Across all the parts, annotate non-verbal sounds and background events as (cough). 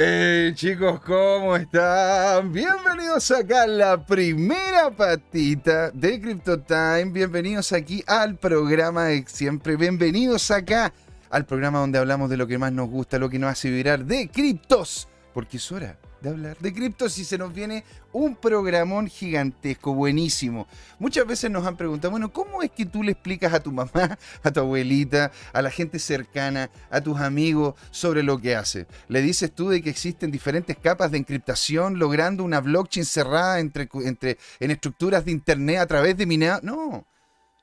Hey chicos, ¿cómo están? Bienvenidos acá a la primera patita de Crypto Time. Bienvenidos aquí al programa de siempre. Bienvenidos acá al programa donde hablamos de lo que más nos gusta, lo que nos hace vibrar de criptos. Porque es hora de hablar de criptos y se nos viene un programón gigantesco, buenísimo. Muchas veces nos han preguntado, bueno, ¿cómo es que tú le explicas a tu mamá, a tu abuelita, a la gente cercana, a tus amigos sobre lo que hace? ¿Le dices tú de que existen diferentes capas de encriptación logrando una blockchain cerrada entre, entre, en estructuras de Internet a través de minado? No.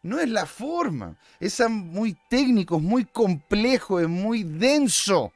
No es la forma. Es muy técnico, es muy complejo, es muy denso.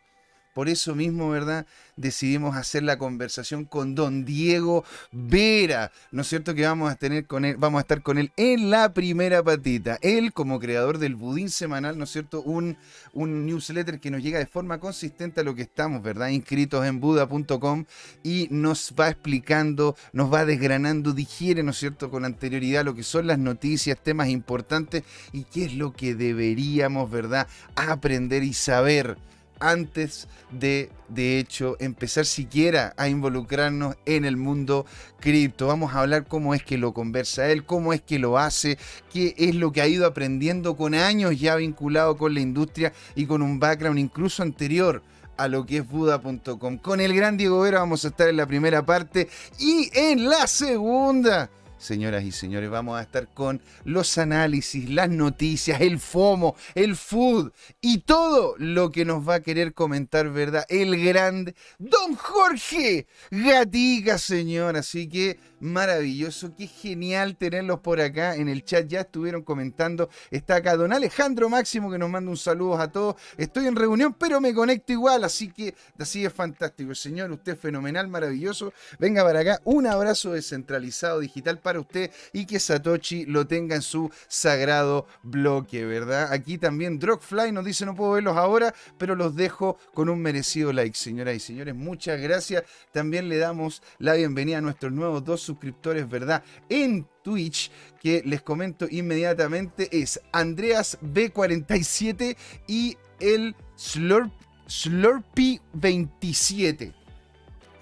Por eso mismo, ¿verdad? Decidimos hacer la conversación con don Diego Vera, ¿no es cierto? Que vamos a tener con él, vamos a estar con él en la primera patita. Él, como creador del Budín Semanal, ¿no es cierto? Un, un newsletter que nos llega de forma consistente a lo que estamos, ¿verdad? Inscritos en buda.com y nos va explicando, nos va desgranando, digiere, ¿no es cierto? Con anterioridad lo que son las noticias, temas importantes y qué es lo que deberíamos, ¿verdad? Aprender y saber antes de, de hecho, empezar siquiera a involucrarnos en el mundo cripto. Vamos a hablar cómo es que lo conversa él, cómo es que lo hace, qué es lo que ha ido aprendiendo con años ya vinculado con la industria y con un background incluso anterior a lo que es Buda.com. Con el gran Diego Vera vamos a estar en la primera parte y en la segunda señoras y señores, vamos a estar con los análisis, las noticias, el FOMO, el food y todo lo que nos va a querer comentar, ¿verdad? El grande Don Jorge Gatica, señor. Así que maravilloso, qué genial tenerlos por acá en el chat. Ya estuvieron comentando. Está acá Don Alejandro Máximo que nos manda un saludo a todos. Estoy en reunión, pero me conecto igual, así que así es fantástico. Señor, usted es fenomenal, maravilloso. Venga para acá, un abrazo descentralizado digital para usted y que Satoshi lo tenga en su sagrado bloque, ¿verdad? Aquí también Drogfly nos dice, no puedo verlos ahora, pero los dejo con un merecido like, señoras y señores. Muchas gracias. También le damos la bienvenida a nuestros nuevos dos suscriptores, ¿verdad? En Twitch, que les comento inmediatamente, es Andreas B47 y el Slurp, Slurpy27.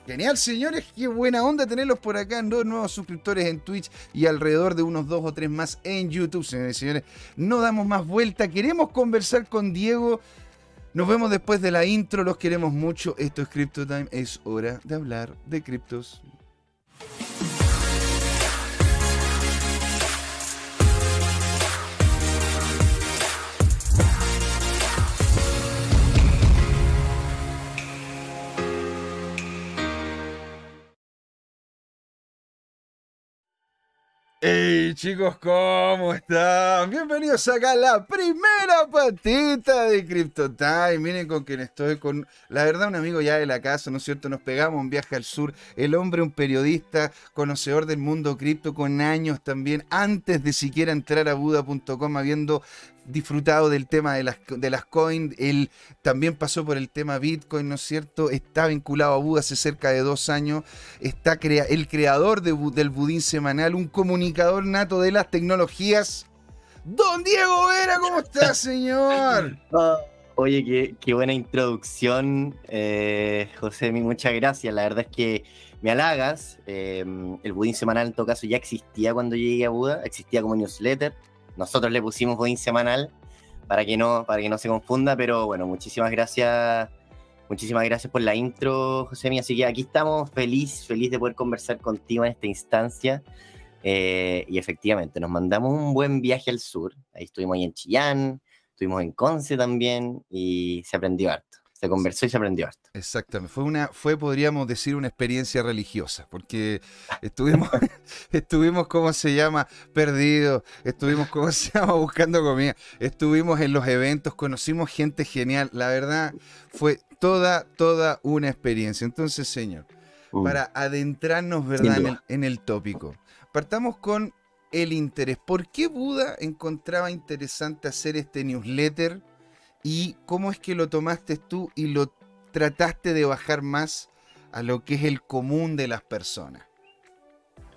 Genial, señores, qué buena onda tenerlos por acá, dos nuevos suscriptores en Twitch y alrededor de unos dos o tres más en YouTube, señores y señores. No damos más vuelta, queremos conversar con Diego. Nos vemos después de la intro, los queremos mucho. Esto es Crypto Time, es hora de hablar de criptos. Hey chicos, ¿cómo están? Bienvenidos acá a la primera patita de Crypto Time. Miren con quién estoy, con la verdad un amigo ya de la casa, ¿no es cierto? Nos pegamos un viaje al sur. El hombre, un periodista, conocedor del mundo cripto, con años también, antes de siquiera entrar a Buda.com, habiendo disfrutado del tema de las, de las coins, él también pasó por el tema Bitcoin, ¿no es cierto? Está vinculado a Buda hace cerca de dos años, está crea el creador del Budín Semanal, un comunicador nato de las tecnologías. Don Diego Vera, ¿cómo está, (laughs) señor? Ah, oye, qué, buena introducción, eh, José, muchas gracias. La verdad es que me halagas. Eh, el Budín Semanal, en todo caso, ya existía cuando llegué a Buda, existía como newsletter nosotros le pusimos Godín semanal para que no, para que no se confunda, pero bueno, muchísimas gracias. Muchísimas gracias por la intro, José Así que aquí estamos, feliz, feliz de poder conversar contigo en esta instancia. Eh, y efectivamente, nos mandamos un buen viaje al sur. Ahí estuvimos ahí en Chillán, estuvimos en Conce también y se aprendió harto se conversó y se aprendió harto. Exactamente, fue una, fue, podríamos decir, una experiencia religiosa, porque estuvimos, (laughs) estuvimos, ¿cómo se llama? Perdidos, estuvimos, ¿cómo se llama? Buscando comida, estuvimos en los eventos, conocimos gente genial, la verdad, fue toda, toda una experiencia. Entonces, señor, mm. para adentrarnos, ¿verdad?, en el, en el tópico, partamos con el interés. ¿Por qué Buda encontraba interesante hacer este newsletter? Y cómo es que lo tomaste tú y lo trataste de bajar más a lo que es el común de las personas.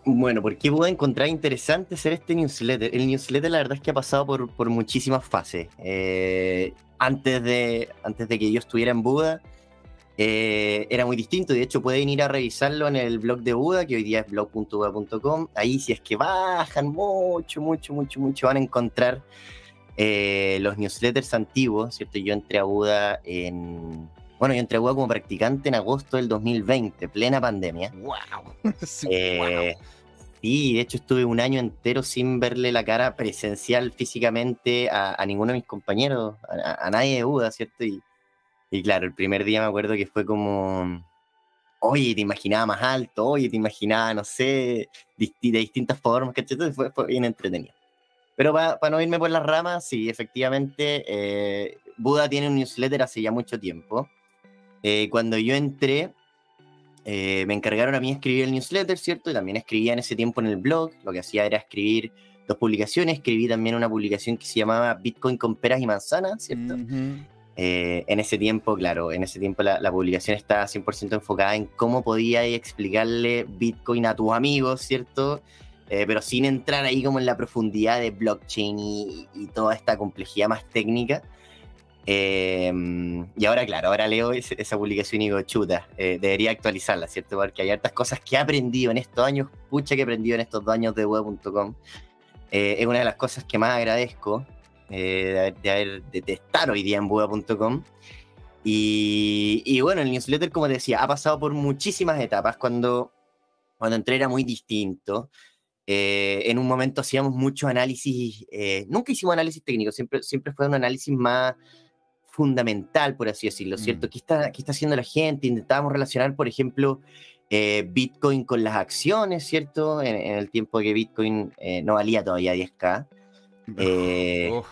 Bueno, ¿por qué pude encontrar interesante hacer este newsletter? El newsletter la verdad es que ha pasado por, muchísimas fases. Eh, antes, de, antes de que yo estuviera en Buda, eh, era muy distinto. De hecho, pueden ir a revisarlo en el blog de Buda, que hoy día es blog.buda.com. Ahí, si es que bajan mucho, mucho, mucho, mucho, van a encontrar eh, los newsletters antiguos, ¿cierto? Yo entré a Buda en. Bueno, yo entré a Buda como practicante en agosto del 2020, plena pandemia. ¡Wow! (laughs) Eh, sí, de hecho estuve un año entero sin verle la cara presencial físicamente a, ninguno de mis compañeros, a, a nadie de Buda, ¿cierto? Y, y claro, el primer día me acuerdo que fue como, oye, te imaginaba más alto, oye, te imaginaba, no sé, de, distintas formas, que Fue, fue bien entretenido. Pero para no irme por las ramas, sí, efectivamente, eh, Buda tiene un newsletter hace ya mucho tiempo. Eh, cuando yo entré, eh, me encargaron a mí escribir el newsletter, ¿cierto? Y también escribía en ese tiempo en el blog. Lo que hacía era escribir dos publicaciones. Escribí también una publicación que se llamaba Bitcoin con peras y manzanas, ¿cierto? Eh, en ese tiempo, claro, en ese tiempo la, publicación estaba 100% enfocada en cómo podía explicarle Bitcoin a tus amigos, ¿cierto? Eh, pero sin entrar ahí como en la profundidad de blockchain y, toda esta complejidad más técnica. Eh, y ahora, claro, ahora leo esa publicación y digo, chuta, debería actualizarla, ¿cierto? Porque hay hartas cosas que he aprendido en estos años, pucha que he aprendido en estos dos años de web.com. es una de las cosas que más agradezco, eh, de, haber, de, estar hoy día en Buda.com. Y, bueno, el newsletter, como te decía, ha pasado por muchísimas etapas. Cuando, cuando entré era muy distinto. Eh, en un momento hacíamos mucho análisis, eh, nunca hicimos análisis técnico, siempre, siempre fue un análisis más fundamental, por así decirlo, ¿cierto? Mm. ¿Qué, está, ¿Qué está haciendo la gente? Intentábamos relacionar, por ejemplo, Bitcoin con las acciones, ¿cierto? En, en, el tiempo que Bitcoin no valía todavía 10K. Eh,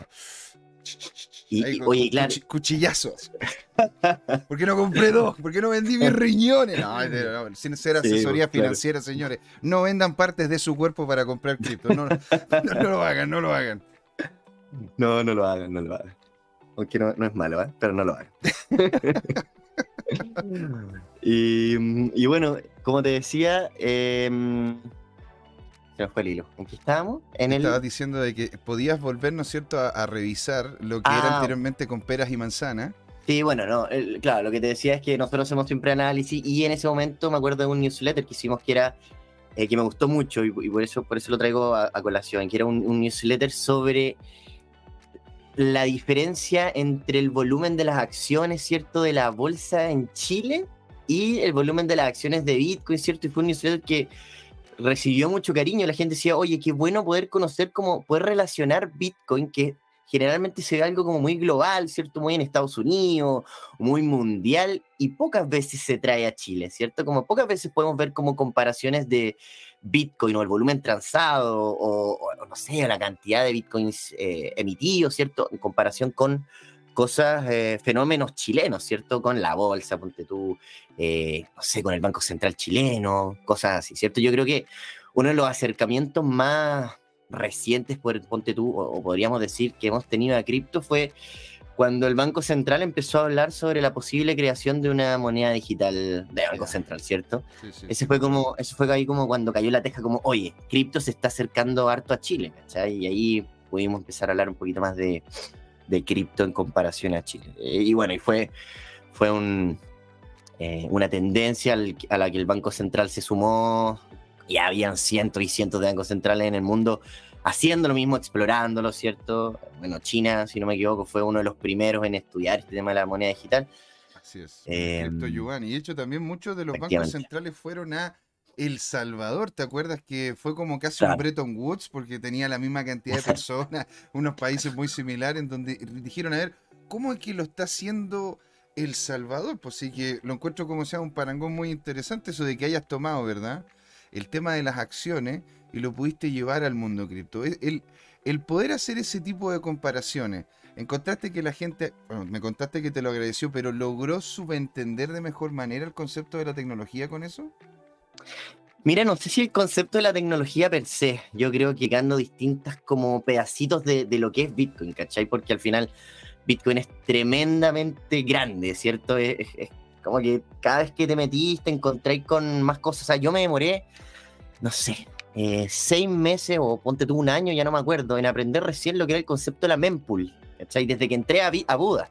y, oye, claro. cuchillazos. (laughs) ¿Por qué no compré dos? ¿Por qué no vendí mis (laughs) riñones? No, sin ser asesoría financiera, señores. No vendan partes de su cuerpo para comprar cripto. (laughs) No, lo hagan, no lo hagan. No, no lo hagan, no lo hagan. Aunque no, es malo, ¿eh? pero no lo hagan. y, y, bueno, como te decía, eh, fue el hilo. ¿En qué estábamos? En el... Estabas diciendo de que podías volver, ¿no es cierto?, a, revisar lo que era ah. anteriormente con peras y manzanas. Sí, bueno, no, claro, lo que te decía es que nosotros hacemos siempre análisis y en ese momento me acuerdo de un newsletter que hicimos que era, eh, que me gustó mucho y, por, eso, por eso lo traigo a, colación, que era un, newsletter sobre la diferencia entre el volumen de las acciones, ¿cierto?, de la bolsa en Chile y el volumen de las acciones de Bitcoin, ¿cierto? Y fue un newsletter que recibió mucho cariño. La gente decía, oye, qué bueno poder conocer cómo, poder relacionar Bitcoin, que generalmente se ve algo como muy global, ¿cierto? Muy en Estados Unidos, muy mundial, y pocas veces se trae a Chile, ¿cierto? Como pocas veces podemos ver como comparaciones de Bitcoin o el volumen transado o, no sé, la cantidad de Bitcoins eh, emitidos, ¿cierto? En comparación con cosas, eh, fenómenos chilenos, ¿cierto? Con la bolsa, ponte tú, eh, no sé, con el Banco Central chileno, cosas así, ¿cierto? Yo creo que uno de los acercamientos más recientes, por, ponte tú, o, podríamos decir que hemos tenido a cripto fue cuando el Banco Central empezó a hablar sobre la posible creación de una moneda digital de Banco Central, ¿cierto? Ese fue como, eso fue ahí como cuando cayó la teja, como, oye, cripto se está acercando harto a Chile, ¿cachai? Y ahí pudimos empezar a hablar un poquito más de, de cripto en comparación a Chile. Eh, y bueno, y fue, fue un, eh, una tendencia a la que el Banco Central se sumó. Y habían cientos y cientos de bancos centrales en el mundo haciendo lo mismo, explorándolo, ¿cierto? Bueno, China, si no me equivoco, fue uno de los primeros en estudiar este tema de la moneda digital. Así es. Eh, y de hecho también muchos de los bancos centrales fueron a el Salvador, ¿te acuerdas que fue como casi un Bretton Woods porque tenía la misma cantidad de (laughs) personas, unos países muy similares, en donde dijeron, a ver, ¿cómo es que lo está haciendo El Salvador? Pues sí que lo encuentro como sea un parangón muy interesante eso de que hayas tomado, ¿verdad? El tema de las acciones y lo pudiste llevar al mundo cripto. El, el poder hacer ese tipo de comparaciones, encontraste que la gente, bueno, me contaste que te lo agradeció, pero ¿logró subentender de mejor manera el concepto de la tecnología con eso? Mira, no sé si el concepto de la tecnología per se, yo creo que quedando distintas como pedacitos de, lo que es Bitcoin, ¿cachai? Porque al final Bitcoin es tremendamente grande, ¿cierto? Es, como que cada vez que te metiste te encontráis con más cosas. O sea, yo me demoré, no sé, eh, seis meses o ponte tú un año, ya no me acuerdo, en aprender recién lo que era el concepto de la mempool, ¿cachai? Desde que entré a Buda.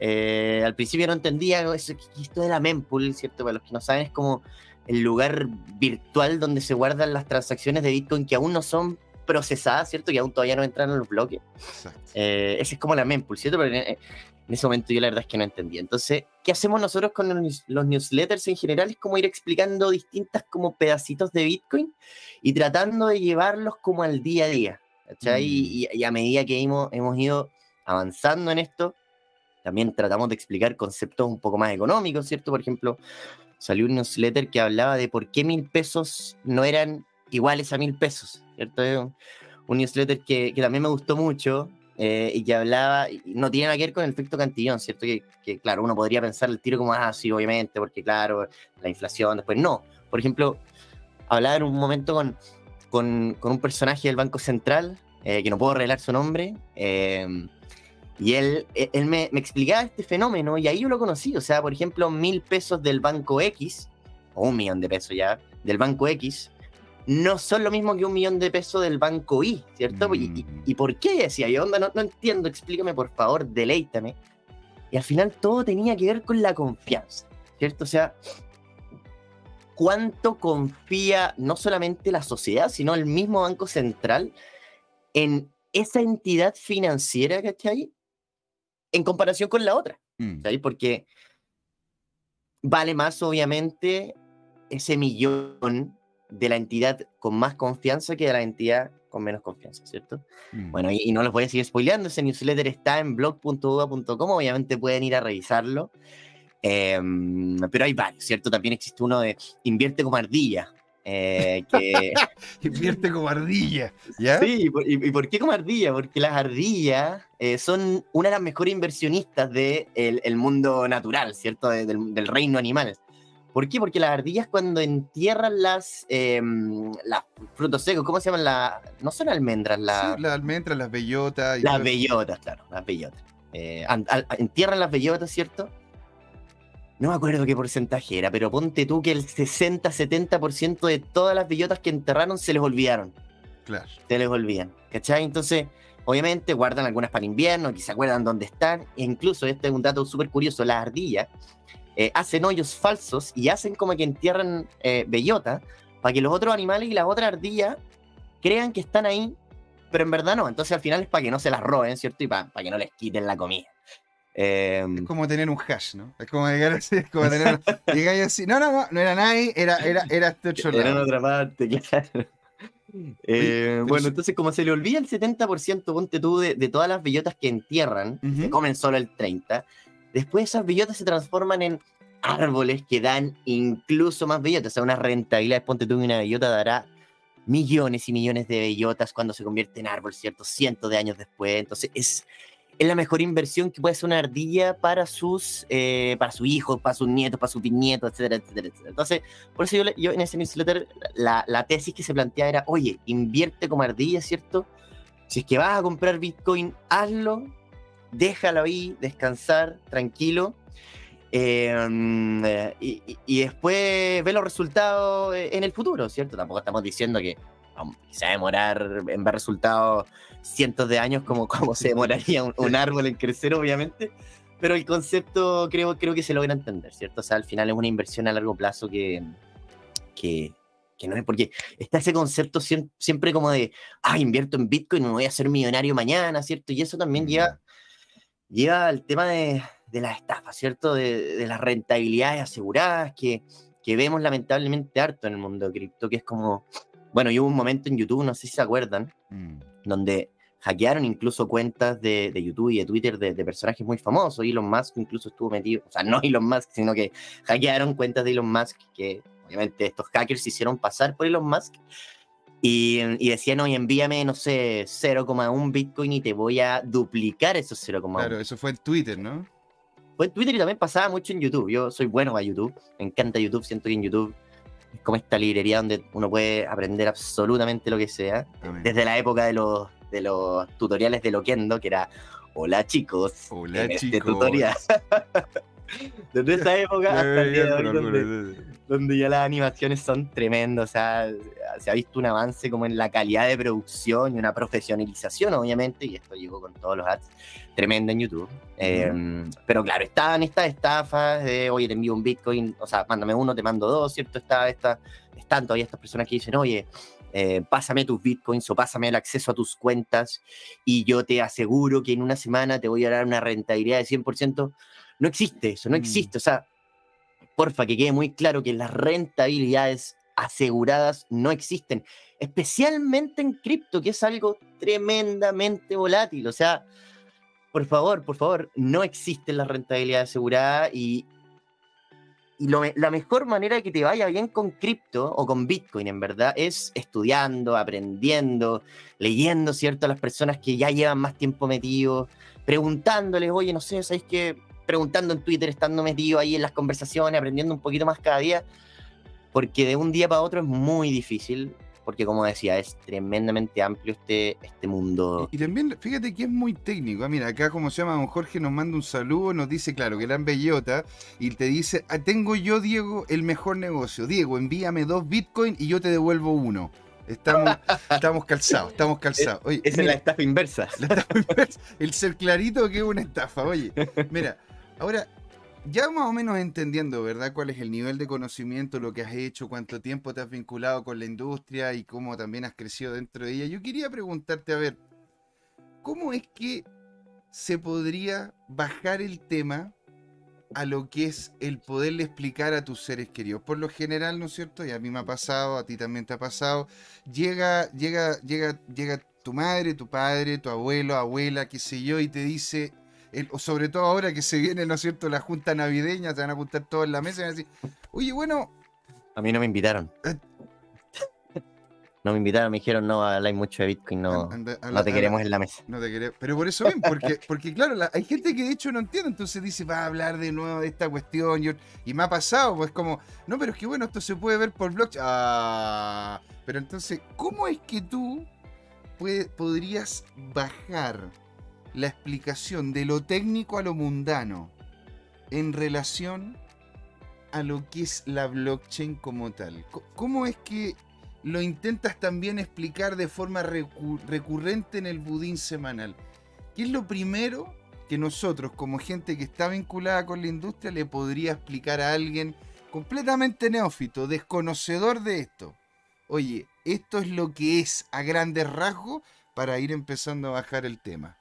Eh, al principio no entendía eso, esto de la mempool, ¿cierto? Para los que no saben, es como el lugar virtual donde se guardan las transacciones de Bitcoin que aún no son procesadas, ¿cierto? Que aún todavía no entran en los bloques. Eh, esa es como la mempool, ¿cierto? Pero en, ese momento yo la verdad es que no entendía. Entonces, ¿qué hacemos nosotros con los, newsletters en general? Es como ir explicando distintas como pedacitos de Bitcoin y tratando de llevarlos como al día a día. Mm. Y, a medida que hemos, hemos ido avanzando en esto, también tratamos de explicar conceptos un poco más económicos, ¿cierto? Por ejemplo, salió un newsletter que hablaba de por qué mil pesos no eran iguales a mil pesos, ¿cierto? Un newsletter que, que también me gustó mucho eh, y que hablaba, no tiene nada que ver con el efecto cantillón, ¿cierto? Que, que, claro, uno podría pensar el tiro como, ah, sí, obviamente, porque claro, la inflación, después no. Por ejemplo, hablaba en un momento con, con, con un personaje del Banco Central, eh, que no puedo revelar su nombre, eh, y él, e, él me, me, explicaba este fenómeno y ahí yo lo conocí. O sea, por ejemplo, mil pesos del banco X, o un millón de pesos ya, del banco X, no son lo mismo que un millón de pesos del banco Y, ¿cierto? ¿Y, y, mm. por qué? Decía yo, onda, no, no entiendo, explícame por favor, deleítame. Y al final todo tenía que ver con la confianza, ¿cierto? O sea, cuánto confía no solamente la sociedad, sino el mismo Banco Central en esa entidad financiera, ¿cachai? En comparación con la otra. Mm. Porque vale más, obviamente, ese millón de la entidad con más confianza que de la entidad con menos confianza, ¿cierto? Mm. Bueno, y, no los voy a seguir spoileando, ese newsletter está en blog.uda.com, obviamente pueden ir a revisarlo. Em, pero hay varios, ¿cierto? También existe uno de invierte como ardilla, eh, (laughs) que... Invierte como ardilla. ¿ya? Sí, ¿y, por qué como ardilla? Porque las ardillas eh, son una de las mejores inversionistas del de el mundo natural, ¿cierto? del, reino animal. ¿Por qué? Porque las ardillas cuando entierran las, em, las frutos secos, ¿cómo se llaman? La, no son almendras, la, las almendras, las bellotas. las bellotas, claro, las bellotas. Eh, entierran las bellotas, ¿cierto? No me acuerdo qué porcentaje era, pero ponte tú que el 60-70% de todas las bellotas que enterraron se les olvidaron. Claro. Se les olvidan. ¿Cachai? Entonces, obviamente guardan algunas para invierno, que se acuerdan dónde están. E incluso, este es un dato súper curioso, las ardillas eh, hacen hoyos falsos y hacen como que entierran eh, bellotas para que los otros animales y las otras ardillas crean que están ahí, pero en verdad no. Entonces al final es para que no se las roben, ¿cierto? Y para que no les quiten la comida. Em, es como tener un hash, ¿no? Es como llegar así, es como tener. (laughs) llegáis así. No, no, no, no era nadie, era, era, era este otro lado. Era en otra parte, (laughs) claro. Eh, bueno, entonces, como se le olvida el 70%, ponte tú, de, de, todas las bellotas que entierran, se comen solo el 30%, después esas bellotas se transforman en árboles que dan incluso más bellotas. O sea, una rentabilidad, ponte tú, una bellota dará millones y millones de bellotas cuando se convierte en árbol, ¿cierto? Cientos de años después. Entonces, es es la mejor inversión que puede hacer una ardilla para sus, eh, para sus hijos, para sus nietos, para sus bisnietos, etcétera, etcétera. Entonces, por eso yo, yo en ese newsletter, la, la, tesis que se plantea era, oye, invierte como ardilla, ¿cierto? Si es que vas a comprar Bitcoin, hazlo, déjalo ahí, descansar, tranquilo. Em, eh, y, y, después ve los resultados eh, en el futuro, ¿cierto? Tampoco estamos diciendo que se va a demorar en ver resultados cientos de años como, como se demoraría un, árbol en crecer, obviamente. Pero el concepto creo, creo que se logra entender, ¿cierto? O sea, al final es una inversión a largo plazo que, que, que no es porque está ese concepto siempre, como de, ah, invierto en Bitcoin, me voy a hacer millonario mañana, ¿cierto? Y eso también lleva, lleva al tema de, de la estafa, ¿cierto? De, de, las rentabilidades aseguradas que, que vemos lamentablemente harto en el mundo de cripto, que es como, bueno, y hubo un momento en YouTube, no sé si se acuerdan, mm. donde hackearon incluso cuentas de, de YouTube y de Twitter de, de, personajes muy famosos. Elon Musk incluso estuvo metido, o sea, no (laughs) Elon Musk, sino que hackearon cuentas de Elon Musk, que obviamente estos hackers se hicieron pasar por Elon Musk. Y, y decían, oye, envíame, no sé, 0,1 Bitcoin y te voy a duplicar esos 0,1. Claro, eso fue en Twitter, ¿no? Fue en Twitter y también pasaba mucho en YouTube. Yo soy bueno a YouTube, me encanta YouTube, siento que en YouTube es como esta librería donde uno puede aprender absolutamente lo que sea. Desde la época de los de los tutoriales de Loquendo, que era Hola chicos, Hola en este tutorial. (laughs) Desde esa época hasta el día de hoy, donde, ya las animaciones son tremendas, o sea, se ha visto un avance como en la calidad de producción y una profesionalización, obviamente, y esto llegó con todos los ads, tremenda en YouTube. Em, pero claro, estaban estas estafas de, oye, te envío un Bitcoin, o sea, mándame uno, te mando dos, ¿cierto? Está, está, están todavía estas personas que dicen, oye, eh, pásame tus bitcoins o pásame el acceso a tus cuentas y yo te aseguro que en una semana te voy a dar una rentabilidad de 100%. No existe eso, no mm. existe. O sea, porfa, que quede muy claro que las rentabilidades aseguradas no existen, especialmente en cripto, que es algo tremendamente volátil. O sea, por favor, por favor, no existen las rentabilidades aseguradas y, y la mejor manera de que te vaya bien con cripto o con Bitcoin, en verdad, es estudiando, aprendiendo, leyendo, ¿cierto? A las personas que ya llevan más tiempo metidos, preguntándoles, oye, no sé, ¿sabéis qué? Preguntando en Twitter, estando metido ahí en las conversaciones, aprendiendo un poquito más cada día, porque de un día para otro es muy difícil, porque como decía, es tremendamente amplio este, este mundo. Y, también, fíjate que es muy técnico. Ah, mira, acá como se llama don Jorge nos manda un saludo, nos dice, claro, que eran bellota, y te dice, ah, tengo yo, Diego, el mejor negocio. Diego, envíame dos Bitcoin y yo te devuelvo uno. Estamos, (laughs) estamos calzados, estamos calzados. Oye, Esa es la estafa inversa. La estafa inversa. El ser clarito que es una estafa. Oye, mira, Ahora, ya más o menos entendiendo, ¿verdad? ¿Cuál es el nivel de conocimiento, lo que has hecho, cuánto tiempo te has vinculado con la industria y cómo también has crecido dentro de ella? Yo quería preguntarte, a ver, ¿cómo es que se podría bajar el tema a lo que es el poderle explicar a tus seres queridos? Por lo general, ¿no es cierto? Y a mí me ha pasado, a ti también te ha pasado. Llega, llega, llega, llega tu madre, tu padre, tu abuelo, abuela, qué sé yo, y te dice, sobre todo ahora que se viene, ¿no es cierto?, la junta navideña, se van a juntar todos en la mesa y van a decir, oye, bueno... A mí no me invitaron. Eh, no me invitaron, me dijeron, no, habláis mucho de Bitcoin, no, no te queremos en la mesa. No te queremos. Pero por eso bien, porque, (laughs) porque claro, hay gente que de hecho no entiende, entonces dice, va a hablar de nuevo de esta cuestión. y me ha pasado, pues como, no, pero es que bueno, esto se puede ver por blockchain. Ah, pero entonces, ¿cómo es que tú podrías bajar la explicación de lo técnico a lo mundano en relación a lo que es la blockchain como tal. ¿Cómo es que lo intentas también explicar de forma recurrente en el budín semanal? ¿Qué es lo primero que nosotros, como gente que está vinculada con la industria, le podría explicar a alguien completamente neófito, desconocedor de esto? Oye, esto es lo que es a grandes rasgos para ir empezando a bajar el tema.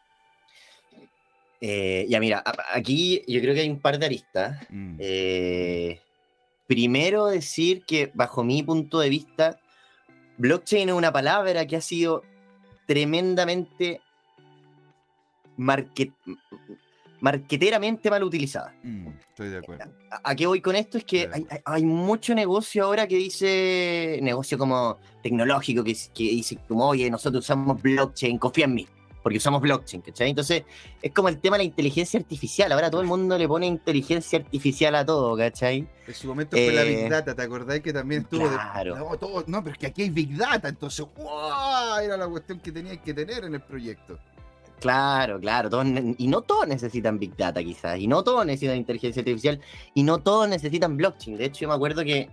Eh, ya mira, aquí yo creo que hay un par de aristas. Mm. Eh, primero decir que bajo mi punto de vista, blockchain es una palabra que ha sido tremendamente marqueteramente mal utilizada. Mm, estoy de acuerdo. ¿A, qué voy con esto? Es que hay, mucho negocio ahora que dice, negocio como tecnológico, que, que dice como, oye, nosotros usamos blockchain, confía en mí porque usamos blockchain, ¿cachai? Entonces, es como el tema de la inteligencia artificial. Ahora todo el mundo le pone inteligencia artificial a todo, ¿cachai? En su momento fue la Big eh, Data, ¿te acordás que también estuvo claro. no, no, pero es que aquí hay Big Data, entonces, ¡wow! Era la cuestión que tenías que tener en el proyecto. Claro, claro, y no todos necesitan Big Data quizás, y no todos necesitan inteligencia artificial, y no todos necesitan blockchain. De hecho, yo me acuerdo que,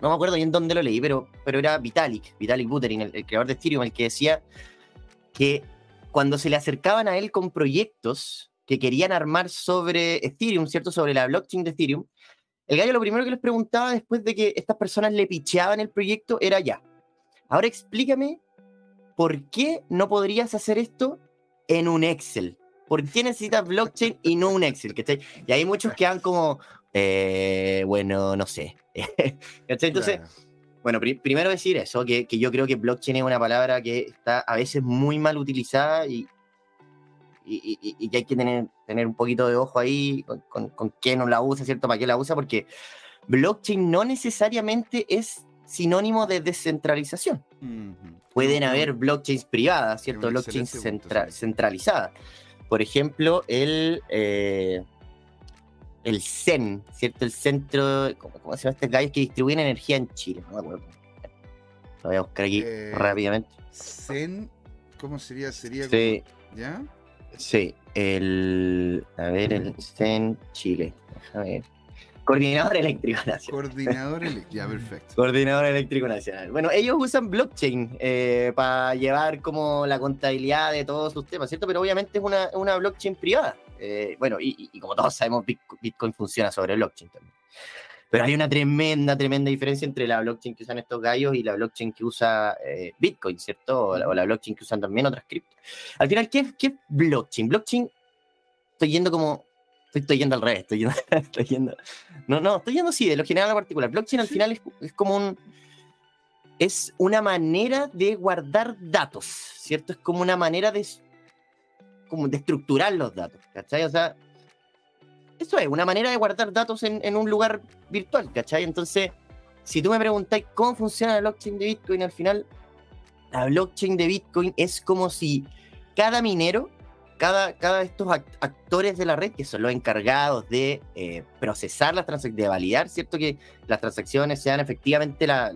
no, me acuerdo bien dónde lo leí, pero, pero era Vitalik, Vitalik Buterin, el creador de Ethereum, el que decía que cuando se le acercaban a él con proyectos que querían armar sobre Ethereum, ¿cierto? Sobre la blockchain de Ethereum, el gallo lo primero que les preguntaba después de que estas personas le picheaban el proyecto era ya. Ahora explícame por qué no podrías hacer esto en un Excel. ¿Por qué necesitas blockchain y no un Excel? Y hay muchos que han como, eh, bueno, no sé. (laughs) Entonces, bueno, primero decir eso, que, yo creo que blockchain es una palabra que está a veces muy mal utilizada y, y, que hay que tener, tener un poquito de ojo ahí con, con, quién la usa, ¿cierto? ¿Para qué la usa? Porque blockchain no necesariamente es sinónimo de descentralización. Pueden haber blockchains privadas, ¿cierto? Blockchains centralizadas. Por ejemplo, el... Eh, el CEN, ¿cierto? El centro, ¿cómo, se llama este gallo que distribuye energía en Chile? No me acuerdo. Lo voy a buscar aquí eh, rápidamente. CEN, ¿cómo sería? Sería sí. ¿Ya? Sí, el. A ver, el CEN Chile. A ver. Coordinador Eléctrico Nacional. Coordinador (laughs) Eléctrico, ya, perfecto. Coordinador Eléctrico Nacional. Bueno, ellos usan blockchain eh, para llevar como la contabilidad de todos sus temas, ¿cierto? Pero obviamente es una, una blockchain privada. Eh, bueno, y, y, como todos sabemos, Bitcoin funciona sobre blockchain también. Pero hay una tremenda, tremenda diferencia entre la blockchain que usan estos gallos y la blockchain que usa eh, Bitcoin, ¿cierto? O la, blockchain que usan también otras criptos. Al final, ¿qué, ¿qué es blockchain? Blockchain, estoy yendo como Estoy, yendo al revés, estoy yendo, (laughs) estoy yendo. No, no, estoy yendo sí, de lo general a lo particular. Blockchain al final es, es, como un. Es una manera de guardar datos, ¿cierto? Es como una manera de. Como de estructurar los datos, ¿cachai? O sea, eso es, una manera de guardar datos en, en un lugar virtual, ¿cachai? Entonces, si tú me preguntáis cómo funciona la blockchain de Bitcoin, al final, la blockchain de Bitcoin es como si cada minero cada, cada de estos actores de la red, que son los encargados de eh, procesar las transacciones, de validar, ¿cierto? Que las transacciones sean efectivamente la,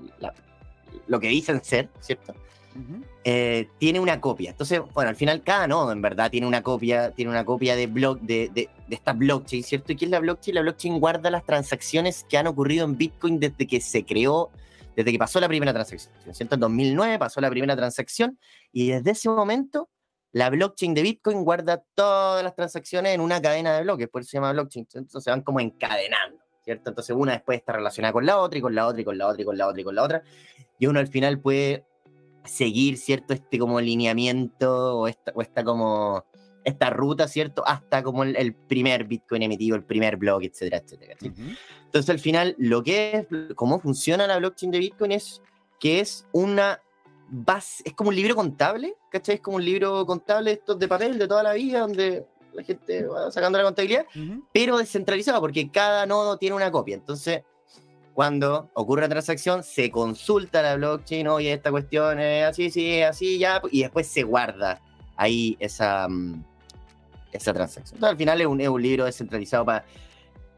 lo que dicen ser, ¿cierto? Eh, tiene una copia. Entonces, bueno, al final cada nodo en verdad tiene una copia, tiene una copia de, blog, de, de, de esta blockchain, ¿cierto? ¿Y qué es la blockchain? La blockchain guarda las transacciones que han ocurrido en Bitcoin desde que se creó, desde que pasó la primera transacción, ¿cierto? En 2009 pasó la primera transacción y desde ese momento la blockchain de Bitcoin guarda todas las transacciones en una cadena de bloques, por eso se llama blockchain. Entonces se van como encadenando, ¿cierto? Entonces una después está relacionada con la otra y con la otra y con la otra y con la otra y con la otra. Y uno al final puede seguir, ¿cierto? Este como lineamiento o esta, o esta como esta ruta, ¿cierto? Hasta como el, primer Bitcoin emitido, el primer bloque, etcétera, etcétera. Entonces al final lo que es, cómo funciona la blockchain de Bitcoin es que es una es como un libro contable, ¿cachai? Es como un libro contable estos de papel de toda la vida, donde la gente va sacando la contabilidad, pero descentralizado, porque cada nodo tiene una copia. Entonces, cuando ocurre una transacción, se consulta la blockchain, oye, esta cuestión es así, sí, así, ya, y después se guarda ahí esa, mm, esa transacción. Entonces, al final es un, es un libro descentralizado para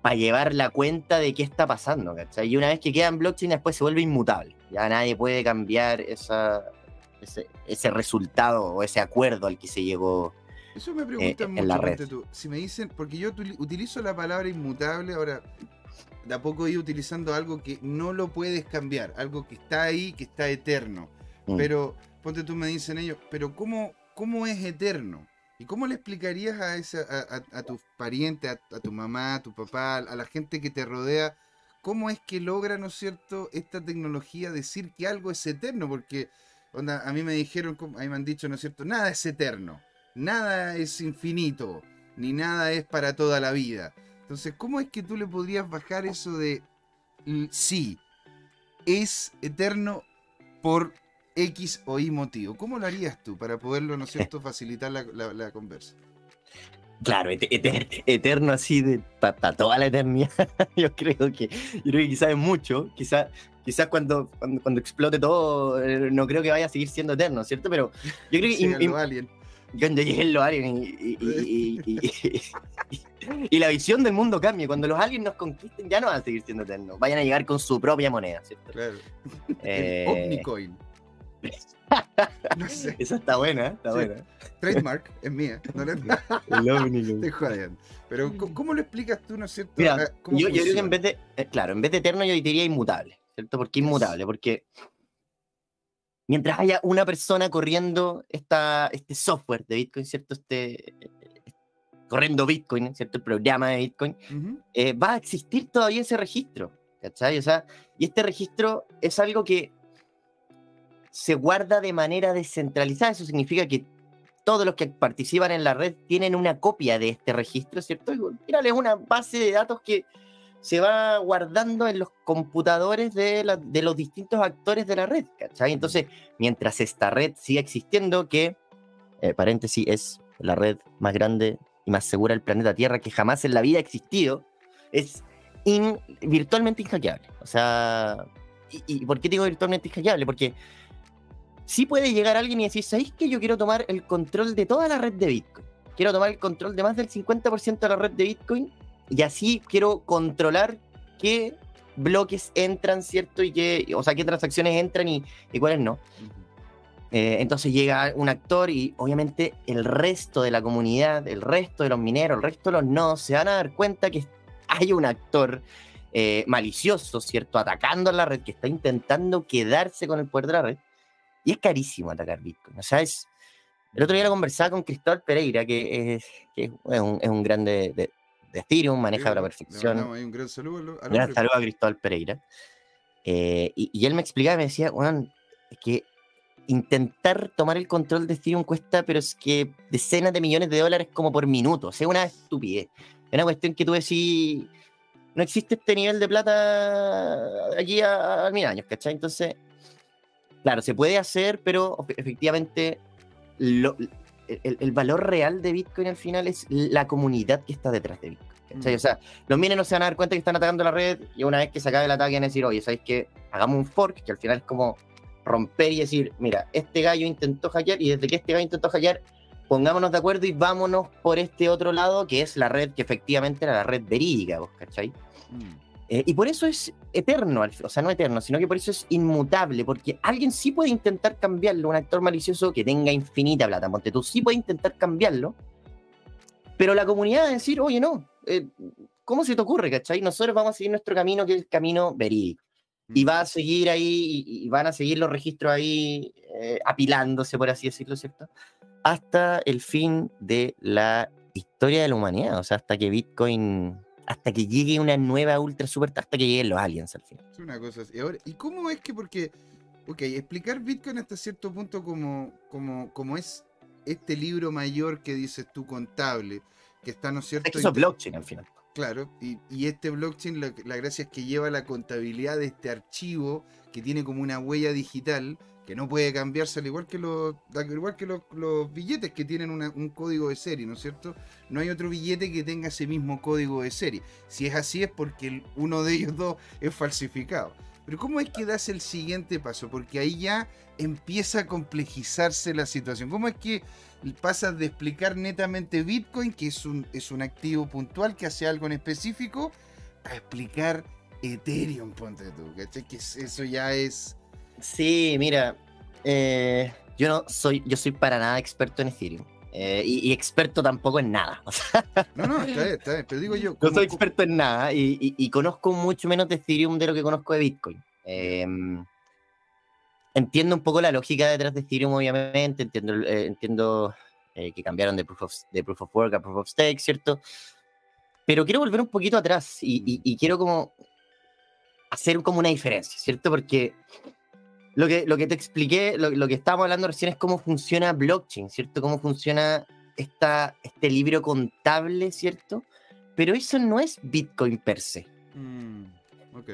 para llevar la cuenta de qué está pasando, ¿cachai? Y una vez que queda en blockchain, después se vuelve inmutable. Ya nadie puede cambiar esa, ese, resultado o ese acuerdo al que se llegó. Eso me preguntan mucho, en la red. si me dicen, porque yo utilizo la palabra inmutable, ahora de a poco he utilizando algo que no lo puedes cambiar, algo que está ahí, que está eterno. Mm. Pero, ponte tú, me dicen ellos, pero ¿cómo, cómo es eterno? ¿Y cómo le explicarías a, esa, a, a, tus parientes, a, tu mamá, a tu papá, a la gente que te rodea, cómo es que logra, ¿no es cierto?, esta tecnología decir que algo es eterno, porque onda, a mí me dijeron, a mí me han dicho, ¿no es cierto?, nada es eterno, nada es infinito, ni nada es para toda la vida. Entonces, ¿cómo es que tú le podrías bajar eso de sí, es eterno por X o Y motivo. ¿Cómo lo harías tú para poderlo, ¿no es cierto?, (laughs) facilitar la, conversa. Claro, eterno así de para toda la eternidad. (laughs) yo creo que yo creo que quizás es mucho. Quizás quizás cuando, cuando, explote todo, eh, no creo que vaya a seguir siendo eterno, ¿cierto? Pero yo creo que. alien. Cuando lleguen los aliens y, y, (laughs) la visión del mundo cambie. Cuando los aliens nos conquisten, ya no van a seguir siendo eternos. Vayan a llegar con su propia moneda, ¿cierto? Claro. (laughs) Eh, Omnicoin. (laughs) No sé. Esa está buena, está buena. Trademark es mía. No le... Estoy jodiendo. Pero, ¿cómo, lo explicas tú, no es cierto? Mira, ah, yo, yo, creo que en vez de, eh, claro, en vez de eterno yo diría inmutable, ¿cierto? ¿Por qué inmutable? Porque mientras haya una persona corriendo esta, este software de Bitcoin, ¿cierto? Este, corriendo Bitcoin, ¿cierto? El programa de Bitcoin, eh, va a existir todavía ese registro, ¿cachai? O sea, y este registro es algo que se guarda de manera descentralizada. Eso significa que todos los que participan en la red tienen una copia de este registro, ¿cierto? Mira, es una base de datos que se va guardando en los computadores de, los distintos actores de la red, ¿cachai? Entonces, mientras esta red siga existiendo, que, eh, paréntesis, es la red más grande y más segura del planeta Tierra que jamás en la vida ha existido, es virtualmente inhackeable. O sea, y, por qué digo virtualmente inhackeable? Porque sí puede llegar alguien y decir, ¿sabéis que yo quiero tomar el control de toda la red de Bitcoin? Quiero tomar el control de más del 50% de la red de Bitcoin y así quiero controlar qué bloques entran, ¿cierto? Y qué, o sea, qué transacciones entran y, cuáles no. Eh, entonces llega un actor y obviamente el resto de la comunidad, el resto de los mineros, el resto de los nodos se van a dar cuenta que hay un actor eh, malicioso, ¿cierto? Atacando a la red, que está intentando quedarse con el poder de la red. Y es carísimo atacar Bitcoin. O sea, es... El otro día lo conversaba con Cristóbal Pereira, que es, es, un, es un, grande de, de Ethereum, maneja a la perfección. un gran saludo, a, gran saludo a Cristóbal Pereira. Eh, y, y, él me explicaba, me decía, bueno, es que intentar tomar el control de Ethereum cuesta, pero es que decenas de millones de dólares como por minuto. O sea, una estupidez. Es una cuestión que tú decís, no existe este nivel de plata aquí a, a mil años, ¿cachai? Entonces, claro, se puede hacer, pero efectivamente lo, el, el, valor real de Bitcoin al final es la comunidad que está detrás de Bitcoin. ¿cachai? O sea, los mineros no se van a dar cuenta que están atacando la red y una vez que se acabe el ataque van a decir, oye, ¿sabéis que hagamos un fork? Que al final es como romper y decir, mira, este gallo intentó hackear y desde que este gallo intentó hackear, pongámonos de acuerdo y vámonos por este otro lado, que es la red que efectivamente era la red verídica, ¿vos cachai? Mm. Eh, y por eso es eterno, o sea, no eterno, sino que por eso es inmutable, porque alguien sí puede intentar cambiarlo, un actor malicioso que tenga infinita plata, Monte, tú sí puede intentar cambiarlo, pero la comunidad va a decir, oye, no, eh, ¿cómo se te ocurre, cachai? Nosotros vamos a seguir nuestro camino, que es el camino verídico y va a seguir ahí, y, van a seguir los registros ahí eh, apilándose, por así decirlo, ¿cierto? Hasta el fin de la historia de la humanidad, o sea, hasta que Bitcoin, hasta que llegue una nueva ultra super, hasta que lleguen los aliens al final. Es una cosa así. Ahora, ¿y cómo es que, porque, ok, explicar Bitcoin hasta cierto punto como, como, como es este libro mayor que dices tú contable, que está, ¿no es cierto? Es que eso es blockchain al final. Claro, y, este blockchain, la, gracia es que lleva la contabilidad de este archivo que tiene como una huella digital que no puede cambiarse al igual que los, igual que los, billetes que tienen un código de serie, ¿no es cierto? No hay otro billete que tenga ese mismo código de serie. Si es así es porque uno de ellos dos es falsificado. Pero ¿cómo es que das el siguiente paso? Porque ahí ya empieza a complejizarse la situación. ¿Cómo es que pasas de explicar netamente Bitcoin, que es un, es un activo puntual que hace algo en específico, a explicar Ethereum, ponte tú, ¿cachai? Que eso ya es... Sí, mira, eh, yo no soy, yo soy para nada experto en Ethereum. Eh, y, experto tampoco en nada. (laughs) no, no, está bien, está bien. Pero digo yo. No soy experto en nada y, conozco mucho menos de Ethereum de lo que conozco de Bitcoin. Em, entiendo un poco la lógica detrás de Ethereum, obviamente. Entiendo, eh, entiendo eh, que cambiaron de proof, of, de proof of Work a Proof of Stake, ¿cierto? Pero quiero volver un poquito atrás y, quiero como hacer como una diferencia, ¿cierto? Porque lo que, lo que te expliqué, lo, que estábamos hablando recién es cómo funciona blockchain, ¿cierto? Cómo funciona esta, este libro contable, ¿cierto? Pero eso no es Bitcoin per se. Mm, ok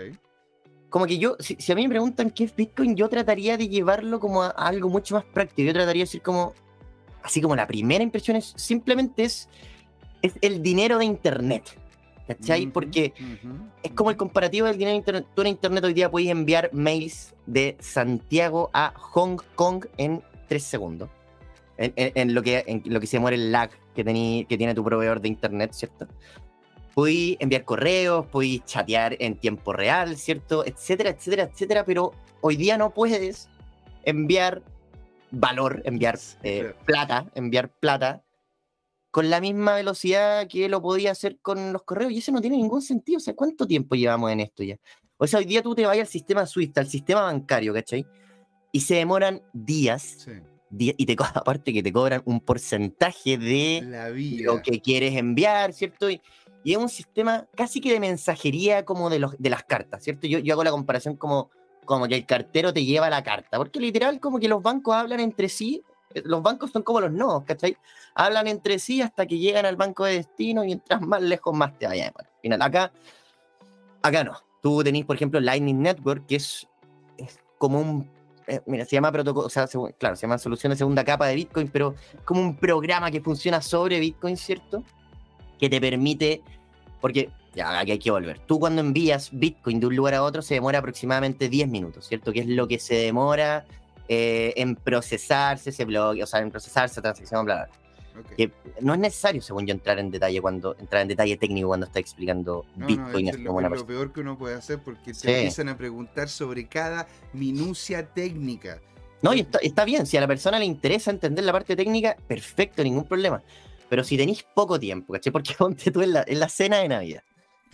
como que yo, si, a mí me preguntan qué es Bitcoin, yo trataría de llevarlo como a, algo mucho más práctico. Yo trataría de decir como, así como la primera impresión es simplemente es, es el dinero de Internet. ¿Cachai? Porque es como el comparativo del dinero de Internet. Tú en Internet hoy día puedes enviar mails de Santiago a Hong Kong en tres segundos. En, lo, que, en lo que se muere el lag que, que tiene tu proveedor de Internet, ¿cierto? podéis enviar correos, podéis chatear en tiempo real, ¿cierto? Etcétera, etcétera, etcétera, pero hoy día no puedes enviar valor, enviar eh, plata, enviar plata con la misma velocidad que lo podía hacer con los correos y eso no tiene ningún sentido. O sea, ¿cuánto tiempo llevamos en esto ya? O sea, hoy día tú te vas al sistema Swift, al sistema bancario, ¿cachai? Y se demoran días. y te (laughs) aparte que te cobran un porcentaje de lo que quieres enviar, ¿cierto? Y, y es un sistema casi que de mensajería como de, los, de las cartas, ¿cierto? Yo, yo hago la comparación como, como que el cartero te lleva la carta, porque literal como que los bancos hablan entre sí, los bancos son como los nodos, ¿cachai? Hablan entre sí hasta que llegan al banco de destino y mientras más lejos más te vayan. final, acá, acá no. Tú tenés, por ejemplo, Lightning Network, que es, es como un eh, mira, se llama protocolo, o sea, claro, se llama solución de segunda capa de Bitcoin, pero como un programa que funciona sobre Bitcoin, ¿cierto? que te permite, porque ya aquí hay que volver. Tú cuando envías Bitcoin de un lugar a otro se demora aproximadamente 10 minutos, ¿cierto? Que es lo que se demora eh, en procesarse ese bloque, o sea, en procesarse esa transacción, bla, bla. Que no es necesario, según yo, entrar en detalle cuando entrar en detalle técnico cuando está explicando Bitcoin. es lo, lo peor que uno puede hacer porque te empiezan a preguntar sobre cada minucia técnica. No, y está, está, bien, si a la persona le interesa entender la parte técnica, perfecto, ningún problema. Pero si tenéis poco tiempo, ¿cachai? Porque (laughs) ponte tú en la, en la cena de Navidad.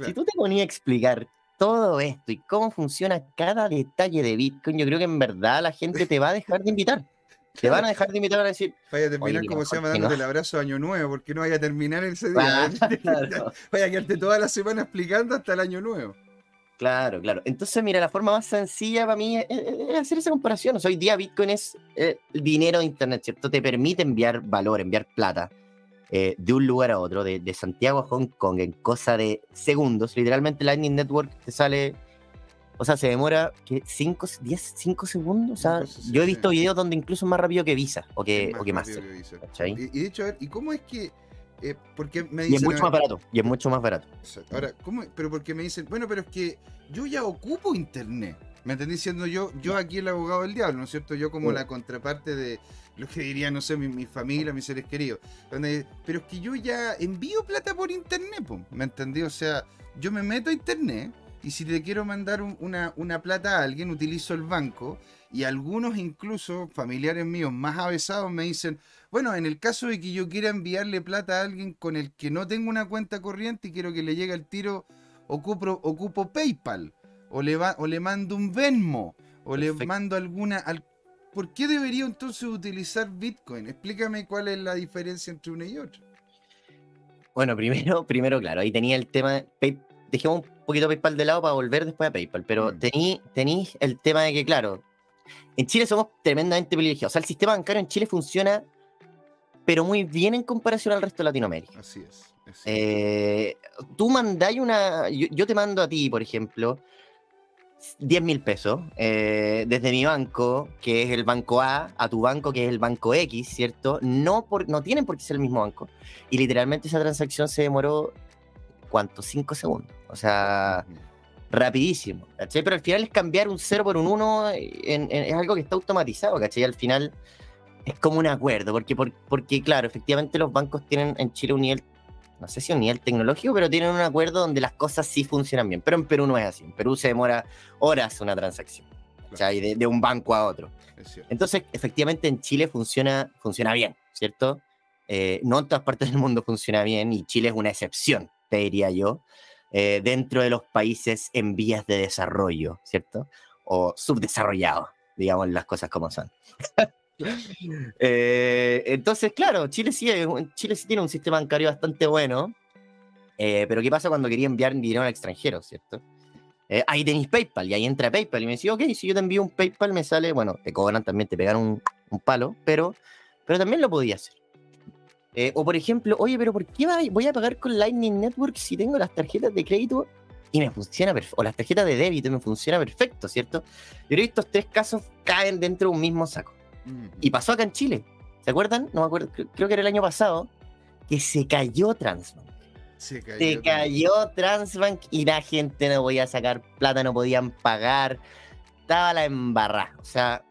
Si tú te ponías a explicar todo esto y cómo funciona cada detalle de Bitcoin, yo creo que en verdad la gente te va a dejar de invitar. Te van a dejar de invitar a decir. Vaya a terminar como se llama dándote el abrazo de año nuevo, porque no vaya a terminar ese día. (laughs) Vaya a quedarte toda la semana explicando hasta el año nuevo. Claro, claro. Entonces, mira, la forma más sencilla para mí es, hacer esa comparación. O sea, hoy día Bitcoin es el eh, dinero de Internet, ¿cierto? Te permite enviar valor, enviar plata eh, de un lugar a otro, de, Santiago a Hong Kong, en cosa de segundos. Literalmente, Lightning Network te sale. O sea, se demora 5, 10, 5 segundos. O sea, yo he visto videos donde incluso es más rápido que Visa o que, o que Master. y, de hecho, a ver, ¿y cómo es que eh, porque me dicen, y es mucho más barato. Y es mucho más barato. Ahora, ¿cómo? Pero porque me dicen, bueno, pero es que yo ya ocupo internet. ¿Me entendí diciendo yo? Yo aquí el abogado del diablo, ¿no es cierto? Yo como la contraparte de lo que diría, no sé, mi, familia, mis seres queridos. pero es que yo ya envío plata por internet, ¿me entendí? O sea, yo me meto a internet y si le quiero mandar una, una plata a alguien, utilizo el banco y algunos incluso familiares míos más avesados me dicen, bueno, en el caso de que yo quiera enviarle plata a alguien con el que no tengo una cuenta corriente y quiero que le llegue el tiro, ocupo, ocupo PayPal, o le, va, o le mando un Venmo, o le mando alguna... Al... ¿Por qué debería entonces utilizar Bitcoin? Explícame cuál es la diferencia entre una y otra. Bueno, (laughs) primero, primero claro, ahí tenía el tema... Dejemos un poquito PayPal de lado para volver después a PayPal, pero mm. tení el tema de que, claro, en Chile somos tremendamente privilegiados. O sea, el sistema bancario en Chile funciona pero muy bien en comparación al resto de Latinoamérica. Así es. Eh, tú mandáis una. Yo, te mando a ti, por ejemplo, 10 mil pesos eh, desde mi banco, que es el banco A, a tu banco, que es el banco X, ¿cierto? No, por, no tienen por qué ser el mismo banco. Y literalmente esa transacción se demoró, ¿cuánto? 5 segundos. O sea, rapidísimo. ¿cachai? Pero al final es cambiar un 0 por un 1, es algo que está automatizado, ¿cachai? Al final es como un acuerdo, porque, porque claro, efectivamente los bancos tienen en Chile un nivel, no sé si un nivel tecnológico, pero tienen un acuerdo donde las cosas sí funcionan bien. Pero en Perú no es así. En Perú se demora horas una transacción, de, de, un banco a otro. Entonces, efectivamente en Chile funciona, funciona bien, ¿cierto? Eh, no en todas partes del mundo funciona bien y Chile es una excepción, te diría yo, eh, dentro de los países en vías de desarrollo, ¿cierto? O subdesarrollados, digamos las cosas como son. (laughs) (laughs) Eh, entonces, claro, Chile sí, Chile sí tiene un sistema bancario bastante bueno. Eh, pero ¿qué pasa cuando quería enviar dinero al extranjero, cierto? Eh, ahí tenéis PayPal y ahí entra PayPal y me dice, ok, si yo te envío un PayPal me sale, bueno, te cobran también, te pegan un, palo, pero, pero también lo podía hacer. o por ejemplo, oye, pero ¿por qué voy a pagar con Lightning Network si tengo las tarjetas de crédito y me funciona perfecto, o las tarjetas de débito me funciona perfecto, ¿cierto? Yo estos tres casos caen dentro de un mismo saco. Y pasó acá en Chile. ¿Se acuerdan? No me acuerdo, creo que era el año pasado, que se cayó Transbank. Se cayó, Transbank y la gente no podía sacar plata, no podían pagar. Estaba la embarrada. O sea,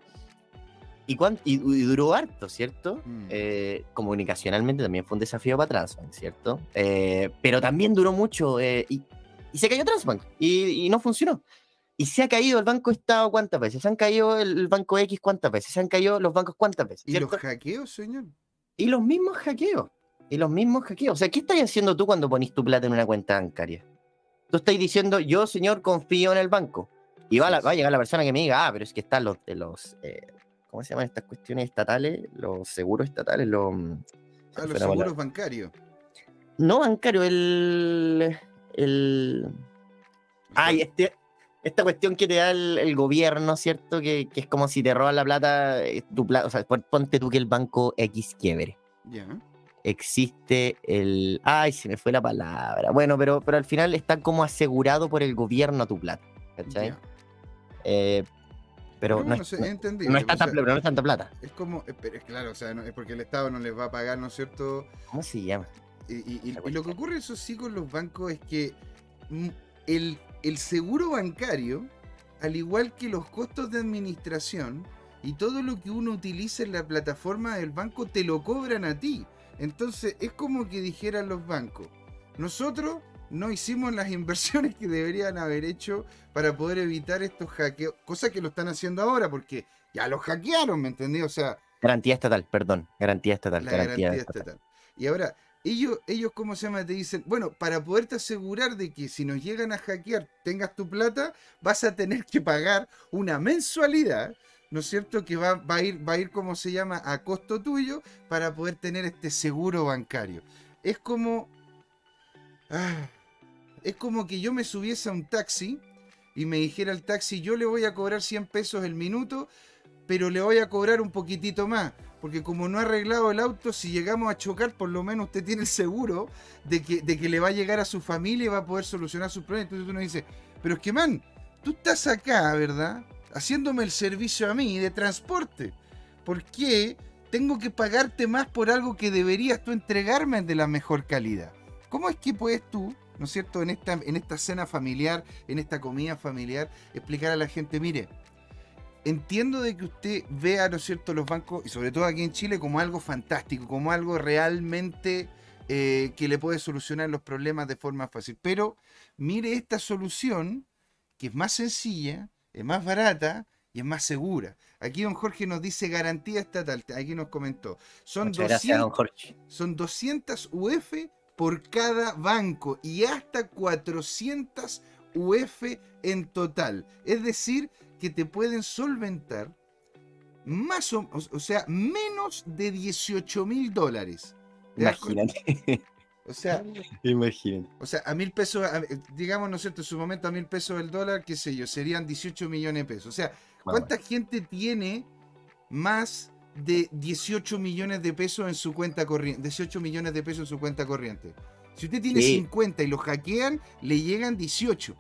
y, y, duró harto, ¿cierto? Mm. Eh, comunicacionalmente también fue un desafío para Transbank, ¿cierto? Eh, pero también duró mucho eh, y, se cayó Transbank y, no funcionó. Y se ha caído el Banco Estado cuántas veces, se han caído el Banco X cuántas veces, se han caído los bancos cuántas veces. ¿Y los hackeos, señor? Y los mismos hackeos. Y los mismos hackeos. O sea, ¿qué estás haciendo tú cuando pones tu plata en una cuenta bancaria? Tú estás diciendo, yo, señor, confío en el banco. Y va, a llegar la persona que me diga, ah, pero es que están los de los. Eh, ¿Cómo se llaman estas cuestiones estatales? Los seguros estatales, los. Ah, los seguros bancarios. No bancario, el. El. Ay, este, esta cuestión que te da el, gobierno, ¿cierto? Que, es como si te roban la plata, eh, tu plata, o sea, ponte tú que el banco X quiebre. Ya. Existe el. Ay, se me fue la palabra. Bueno, pero, pero al final está como asegurado por el gobierno a tu plata. ¿Cachai? Eh, pero, no, es, no, es tanta, no es tanta plata. Es como, eh, es claro, o sea, es porque el Estado no les va a pagar, ¿no es cierto? ¿Cómo se llama? Y, y lo que ocurre, eso sí, con los bancos es que mm, el el seguro bancario, al igual que los costos de administración y todo lo que uno utiliza en la plataforma del banco, te lo cobran a ti. Entonces es como que dijeran los bancos, nosotros no hicimos las (laughs) inversiones que deberían haber hecho para poder evitar estos hackeos, cosa que lo están haciendo ahora porque ya los hackearon, ¿me entendí? O sea... Garantía estatal, perdón, garantía estatal. garantía, estatal. Y ahora, ellos, ellos, ¿cómo se llama? Te dicen, bueno, para poderte asegurar de que si nos llegan a hackear tengas tu plata, vas a tener que pagar una mensualidad, ¿no es cierto? Que va, va a ir, va a ir, como se llama, a costo tuyo para poder tener este seguro bancario. Es como... Ah, es como que yo me subiese a un taxi y me dijera el taxi, yo le voy a cobrar 100 pesos el minuto, pero le voy a cobrar un poquitito más porque como no ha arreglado el auto, si llegamos a chocar, por lo menos usted tiene el seguro de que, de que le va a llegar a su familia y va a poder solucionar sus problemas. Entonces uno dice, pero es que, man, tú estás acá, ¿verdad? Haciéndome el servicio a mí de transporte. ¿Por qué tengo que pagarte más por algo que deberías tú entregarme de la mejor calidad? ¿Cómo es que puedes tú, ¿no es cierto?, en esta, en esta cena familiar, en esta comida familiar, explicar a la gente, mire, entiendo de que usted vea, ¿no es cierto?, los bancos, y sobre todo aquí en Chile, como algo fantástico, como algo realmente eh, que le puede solucionar los problemas de forma fácil. Pero mire esta solución, que es más sencilla, es más barata y es más segura. Aquí don Jorge nos dice garantía estatal, aquí nos comentó. Son, 200, son 200 UF por cada banco y hasta 400 UF en total. Es decir, que te pueden solventar más o, o sea, menos de 18 mil dólares. Imagínate. O sea, Imagínate. O sea, a mil pesos, digamos, ¿no es cierto? En su momento a mil pesos el dólar, qué sé yo, serían 18 millones de pesos. O sea, ¿cuánta gente tiene más de 18 millones de pesos en su cuenta corriente? 18 millones de pesos en su cuenta corriente. Si usted tiene 50 y lo hackean, le llegan 18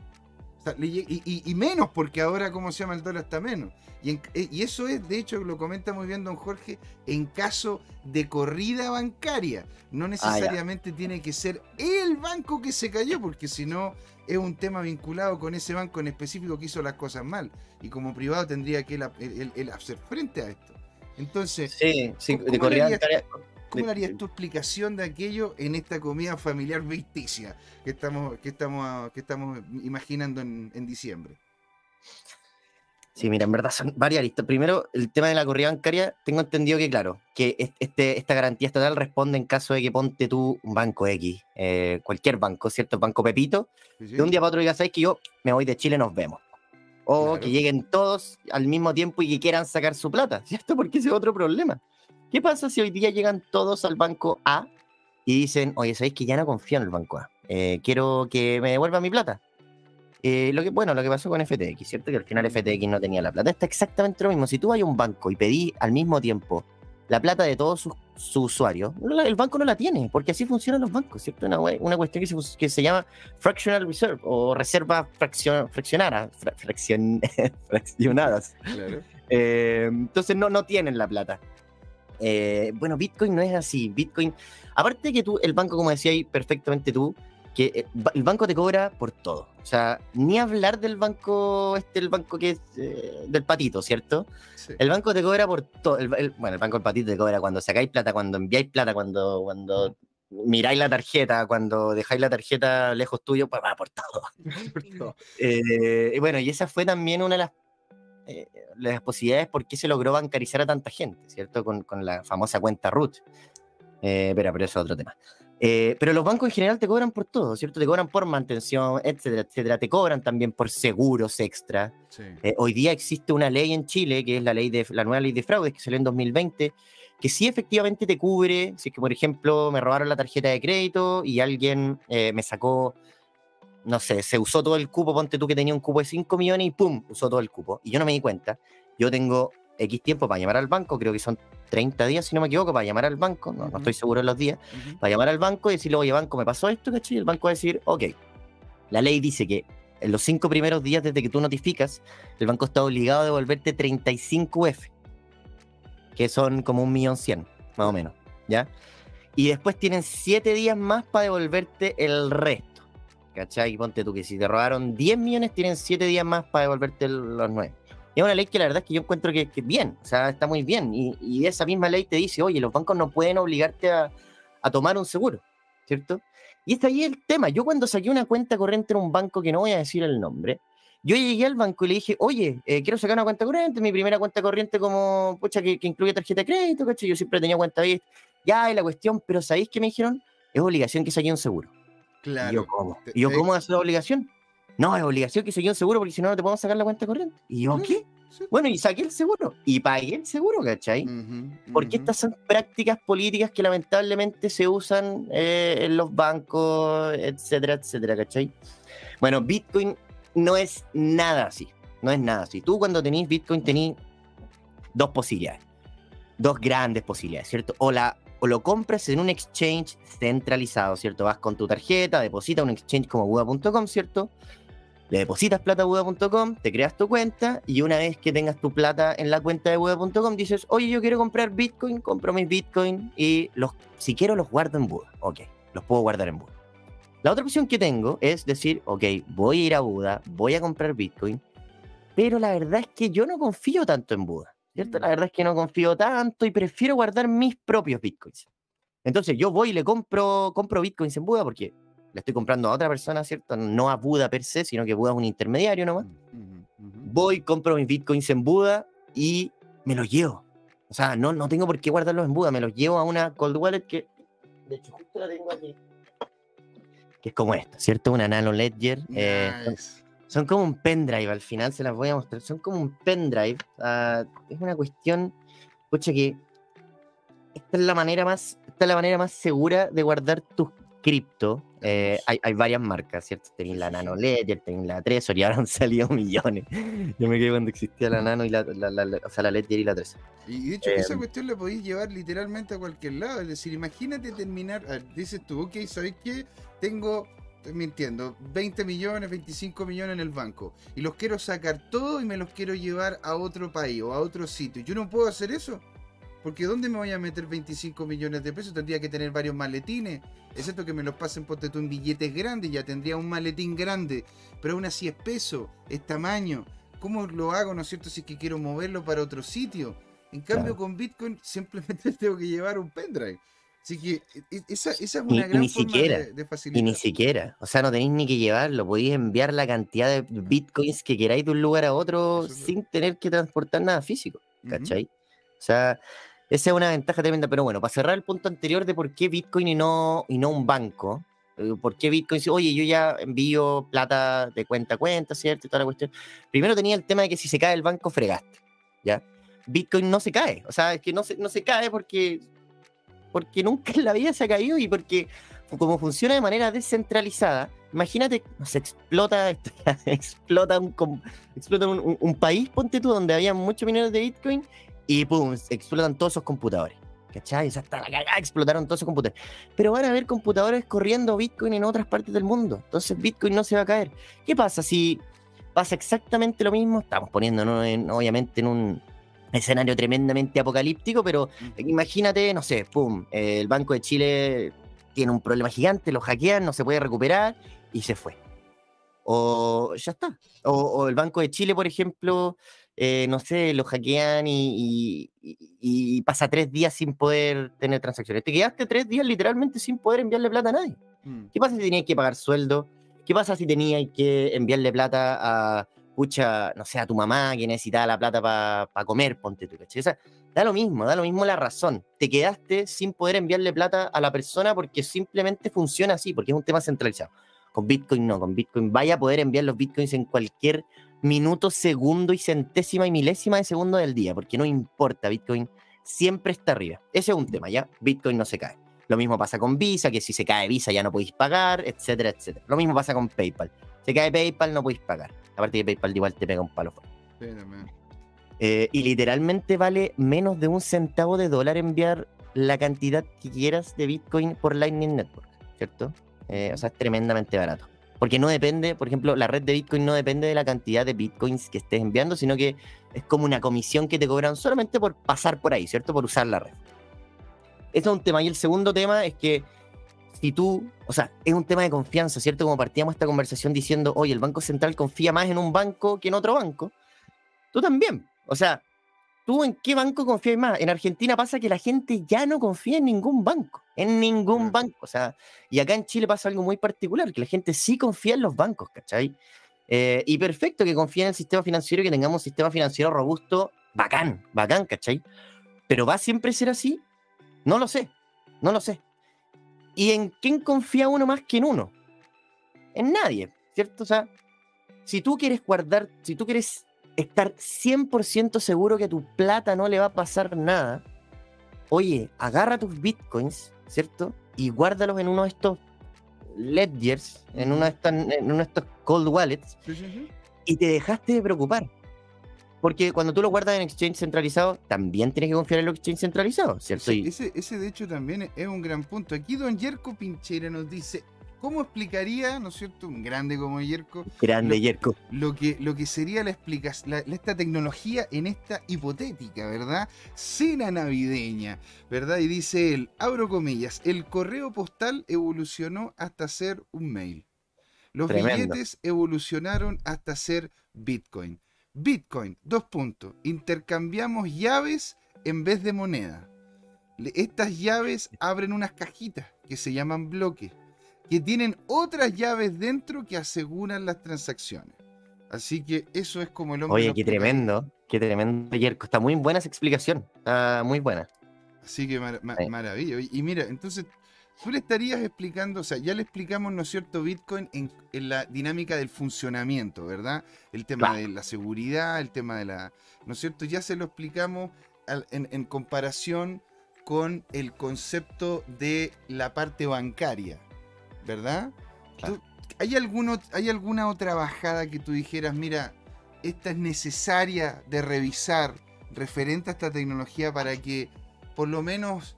y, menos, porque ahora, ¿cómo se llama? El dólar está menos. Y, y, eso es, de hecho, lo comenta muy bien don Jorge, en caso de corrida bancaria. No ah, necesariamente tiene que ser el banco que se cayó, porque si no es un tema vinculado con ese banco en específico que hizo las cosas mal. Y como privado tendría que él, hacer frente a esto. Entonces, sí, sí, de corrida bancaria ¿Cómo harías tu explicación de aquello en esta comida familiar ficticia que estamos, que estamos, que estamos imaginando en, diciembre? Sí, mira, en verdad son varias listas. Primero, el tema de la corrida bancaria, tengo entendido que, claro, que este, esta garantía estatal responde en caso de que ponte tú un banco X, eh, cualquier banco, ¿cierto? Banco Pepito, de un día para otro digas, ¿sabes que yo me voy de Chile, nos vemos? O que lleguen todos al mismo tiempo y que quieran sacar su plata, (laughs) ¿cierto? Porque ese es otro problema. ¿Qué pasa si hoy día llegan todos al banco A y dicen, oye, ¿sabéis que ya no confío en el banco A? Eh, quiero que me devuelva mi plata. Eh, lo que, bueno, lo que pasó con FTX, ¿cierto? Que al final FTX no tenía la plata. Está exactamente lo mismo. Si tú vas a un banco y pedís al mismo tiempo la plata de todos sus, usuarios, el banco no la tiene, porque así funcionan los bancos, ¿cierto? Una, una cuestión que se, llama fractional reserve o reserva fraccionada, (laughs) fraccionadas. Eh, entonces no, no tienen la plata. Eh, bueno, Bitcoin no es así. Bitcoin, aparte que tú, el banco, como decía ahí perfectamente tú, que eh, el banco te cobra por todo. O sea, ni hablar del banco, este, el banco que es eh, del patito, ¿cierto? El banco te cobra por todo. bueno, el banco del patito te cobra cuando sacáis plata, cuando enviáis plata, cuando, cuando miráis la tarjeta, cuando dejáis la tarjeta lejos tuyo, pues va por todo. (laughs) y bueno, y esa fue también una de las eh, las posibilidades por qué se logró bancarizar a tanta gente, ¿cierto? Con, con la famosa cuenta root. Eh, pero, pero eso es otro tema. Eh, pero los bancos en general te cobran por todo, ¿cierto? Te cobran por mantención, etcétera, etcétera. Te cobran también por seguros extra. hoy día existe una ley en Chile, que es la, ley de, la nueva ley de fraudes, que salió en 2020, que sí efectivamente te cubre, si es que, por ejemplo, me robaron la tarjeta de crédito y alguien me sacó no sé, se usó todo el cupo, ponte tú que tenía un cupo de 5 millones y ¡pum! usó todo el cupo. Y yo no me di cuenta. Yo tengo X tiempo para llamar al banco, creo que son 30 días, si no me equivoco, para llamar al banco, no, estoy seguro de los días, para llamar al banco y decirle, oye, banco, me pasó esto, ¿cachai? Y el banco va a decir, ok. La ley dice que en los cinco primeros días desde que tú notificas, el banco está obligado a devolverte 35 UF, que son como un millón cien, más o menos, ¿ya? Y después tienen 7 días más para devolverte el resto. ¿Cachai? Ponte tú que si te robaron 10 millones, tienen 7 días más para devolverte los 9. Es una ley que la verdad es que yo encuentro que, es bien, o sea, está muy bien. Y, esa misma ley te dice, oye, los bancos no pueden obligarte a, tomar un seguro, ¿cierto? Y está ahí el tema. Yo cuando saqué una cuenta corriente en un banco que no voy a decir el nombre, yo llegué al banco y le dije, oye, eh, quiero sacar una cuenta corriente, mi primera cuenta corriente como, pucha, que, incluye tarjeta de crédito, ¿cachai? Yo siempre tenía cuenta vista. Ya, y la cuestión, pero ¿sabéis qué me dijeron? es obligación que saque un seguro. Claro. Y yo, ¿cómo? ¿Y yo, ¿cómo es obligación? No, es obligación que saque un seguro porque si no, no te podemos sacar la cuenta corriente. Y yo, ¿qué? Bueno, y saqué el seguro y pagué el seguro, ¿cachai? Porque estas son prácticas políticas que lamentablemente se usan eh, en los bancos, etcétera, etcétera, ¿cachai? Bueno, Bitcoin no es nada así. No es nada así. Tú cuando tenés Bitcoin tenés dos posibilidades. Dos grandes posibilidades, ¿cierto? O, la, o lo compras en un exchange centralizado, ¿cierto? Vas con tu tarjeta, deposita un exchange como Buda.com, ¿cierto? Le depositas plata a Buda.com, te creas tu cuenta y una vez que tengas tu plata en la cuenta de Buda.com dices, oye, yo quiero comprar Bitcoin, compro mis Bitcoin y los, si quiero los guardo en Buda. Ok, los puedo guardar en Buda. La otra opción que tengo es decir, ok, voy a ir a Buda, voy a comprar Bitcoin, pero la verdad es que yo no confío tanto en Buda, ¿cierto? La verdad es que no confío tanto y prefiero guardar mis propios Bitcoins. Entonces yo voy y le compro, compro Bitcoins en Buda porque le estoy comprando a otra persona, ¿cierto? No a Buda per se, sino que Buda es un intermediario nomás. Mm, Voy, compro mis bitcoins en Buda y me los llevo. O sea, no, no tengo por qué guardarlos en Buda, me los llevo a una cold wallet que, de hecho, justo la tengo aquí. Que es como esta, ¿cierto? Una Nano Ledger. Eh, son, como un pendrive, al final se las voy a mostrar. Son como un pendrive. es una cuestión, escucha que esta es la manera más, esta es la manera más segura de guardar tus cripto, eh, hay, hay, varias marcas, ¿cierto? Tenéis la Nano Ledger, tenéis la Trezor y ahora han (laughs) salido millones. Yo me quedé cuando existía la Nano y la, o sea, la Ledger y la Trezor. Y de hecho, esa em. cuestión la podéis llevar literalmente a cualquier lado. Es decir, imagínate terminar, dices tú, ok, ¿sabes qué? Tengo estoy mintiendo, 20 millones, 25 millones en el banco y los quiero sacar todo y me los quiero llevar a otro país o a otro sitio. ¿Yo no puedo hacer eso? Porque ¿dónde me voy a meter 25 millones de pesos? Tendría que tener varios maletines. Excepto que me los pasen por tú en billetes grandes, ya tendría un maletín grande. Pero aún así es peso, es tamaño. ¿Cómo lo hago, no es cierto, si es que quiero moverlo para otro sitio? En cambio, con Bitcoin simplemente (laughs) tengo que llevar un pendrive. Así que e, e, esa, es una gran ni forma siquiera, de, facilitar. Y ni siquiera. O sea, no tenéis ni que llevarlo. Podéis enviar la cantidad de bitcoins que queráis de un lugar a otro sin tener que transportar nada físico. ¿Cachai? O sea, esa es una ventaja tremenda, pero bueno, para cerrar el punto anterior de por qué Bitcoin y no, y no un banco, eh, por qué Bitcoin, oye, yo ya envío plata de cuenta a cuenta, ¿cierto? Y toda la cuestión. Primero tenía el tema de que si se cae el banco, fregaste, ¿ya? Bitcoin no se cae, o sea, es que no se, no se cae porque, porque nunca en la vida se ha caído y porque como funciona de manera descentralizada, imagínate, se explota, (laughs) explota, un, explota un, país, ponte tú, donde había muchos mineros de Bitcoin y pum, explotan todos esos computadores. ¿Cachai? O sea, la cagada, explotaron todos esos computadores. Pero van a haber computadores corriendo Bitcoin en otras partes del mundo. Entonces Bitcoin no se va a caer. ¿Qué pasa si pasa exactamente lo mismo? Estamos poniéndonos obviamente en un escenario tremendamente apocalíptico, pero imagínate, no sé, pum, el Banco de Chile tiene un problema gigante, lo hackean, no se puede recuperar y se fue. O ya está. o el Banco de Chile, por ejemplo, eh, no sé, lo hackean y, pasa tres días sin poder tener transacciones. Te quedaste tres días literalmente sin poder enviarle plata a nadie. Mm. ¿Qué pasa si tenías que pagar sueldo? ¿Qué pasa si tenías que enviarle plata a, pucha, no sé, a tu mamá que necesitaba la plata para comer, ponte tú, ¿cachai? O sea, da lo mismo, da lo mismo la razón. Te quedaste sin poder enviarle plata a la persona porque simplemente funciona así, porque es un tema centralizado. Con Bitcoin no, con Bitcoin vaya a poder enviar los Bitcoins en cualquier minuto, segundo y centésima y milésima de segundo del día, porque no importa, Bitcoin siempre está arriba. Ese es un tema, ¿ya? Bitcoin no se cae. Lo mismo pasa con Visa, que si se cae Visa ya no podéis pagar, etcétera, etcétera. Lo mismo pasa con PayPal. Se cae PayPal, no podéis pagar. Aparte que PayPal igual te pega un palo eh, y literalmente vale menos de un centavo de dólar enviar la cantidad que quieras de Bitcoin por Lightning Network, ¿cierto? Eh, o sea, es tremendamente barato. Porque no depende, por ejemplo, la red de Bitcoin no depende de la cantidad de Bitcoins que estés enviando, sino que es como una comisión que te cobran solamente por pasar por ahí, ¿cierto? Por usar la red. Eso es un tema. Y el segundo tema es que si tú, o sea, es un tema de confianza, ¿cierto? Como partíamos esta conversación diciendo, oye, el Banco Central confía más en un banco que en otro banco. Tú también. O sea, ¿Tú en qué banco confías más? En Argentina pasa que la gente ya no confía en ningún banco, en ningún banco. O sea, y acá en Chile pasa algo muy particular, que la gente sí confía en los bancos, ¿cachai? Eh, y perfecto que confíe en el sistema financiero y que tengamos un sistema financiero robusto, bacán, bacán, ¿cachai? Pero ¿va a siempre ser así? No lo sé, no lo sé. ¿Y en quién confía uno más que en uno? En nadie, ¿cierto? O sea, si tú quieres guardar, si tú quieres estar 100% seguro que a tu plata no le va a pasar nada, oye, agarra tus bitcoins, ¿cierto? Y guárdalos en uno de estos ledgers, en uno de, en uno de estos cold wallets, y te dejaste de preocupar. Porque cuando tú lo guardas en exchange centralizado, también tienes que confiar en los exchange centralizados, ¿cierto? ese, ese, de hecho, también es un gran punto. Aquí don Yerko Pinchera nos dice, ¿cómo explicaría, ¿no es cierto? Un grande como Yerko. Grande lo, Yerko. Lo que, lo que sería la explicación, esta tecnología en esta hipotética, ¿verdad? Cena navideña, ¿verdad? Y dice él, abro comillas, el correo postal evolucionó hasta ser un mail. Los billetes evolucionaron hasta ser Bitcoin. Bitcoin, dos puntos. Intercambiamos llaves en vez de moneda. Estas llaves abren unas cajitas que se llaman bloques, que tienen otras llaves dentro que aseguran las transacciones. Así que eso es como el hombre. Oye, qué tremendo, qué tremendo, Yerko. Está muy buena esa explicación. Está muy buena. Así que maravilla. Y mira, entonces tú le estarías explicando, o sea, ya le explicamos, ¿no es cierto?, Bitcoin en, la dinámica del funcionamiento, ¿verdad? El tema de la seguridad, el tema de la, ¿no es cierto? Ya se lo explicamos en, comparación con el concepto de la parte bancaria, ¿verdad? ¿hay, alguno, ¿Hay alguna otra bajada que tú dijeras, mira, esta es necesaria de revisar referente a esta tecnología para que por lo menos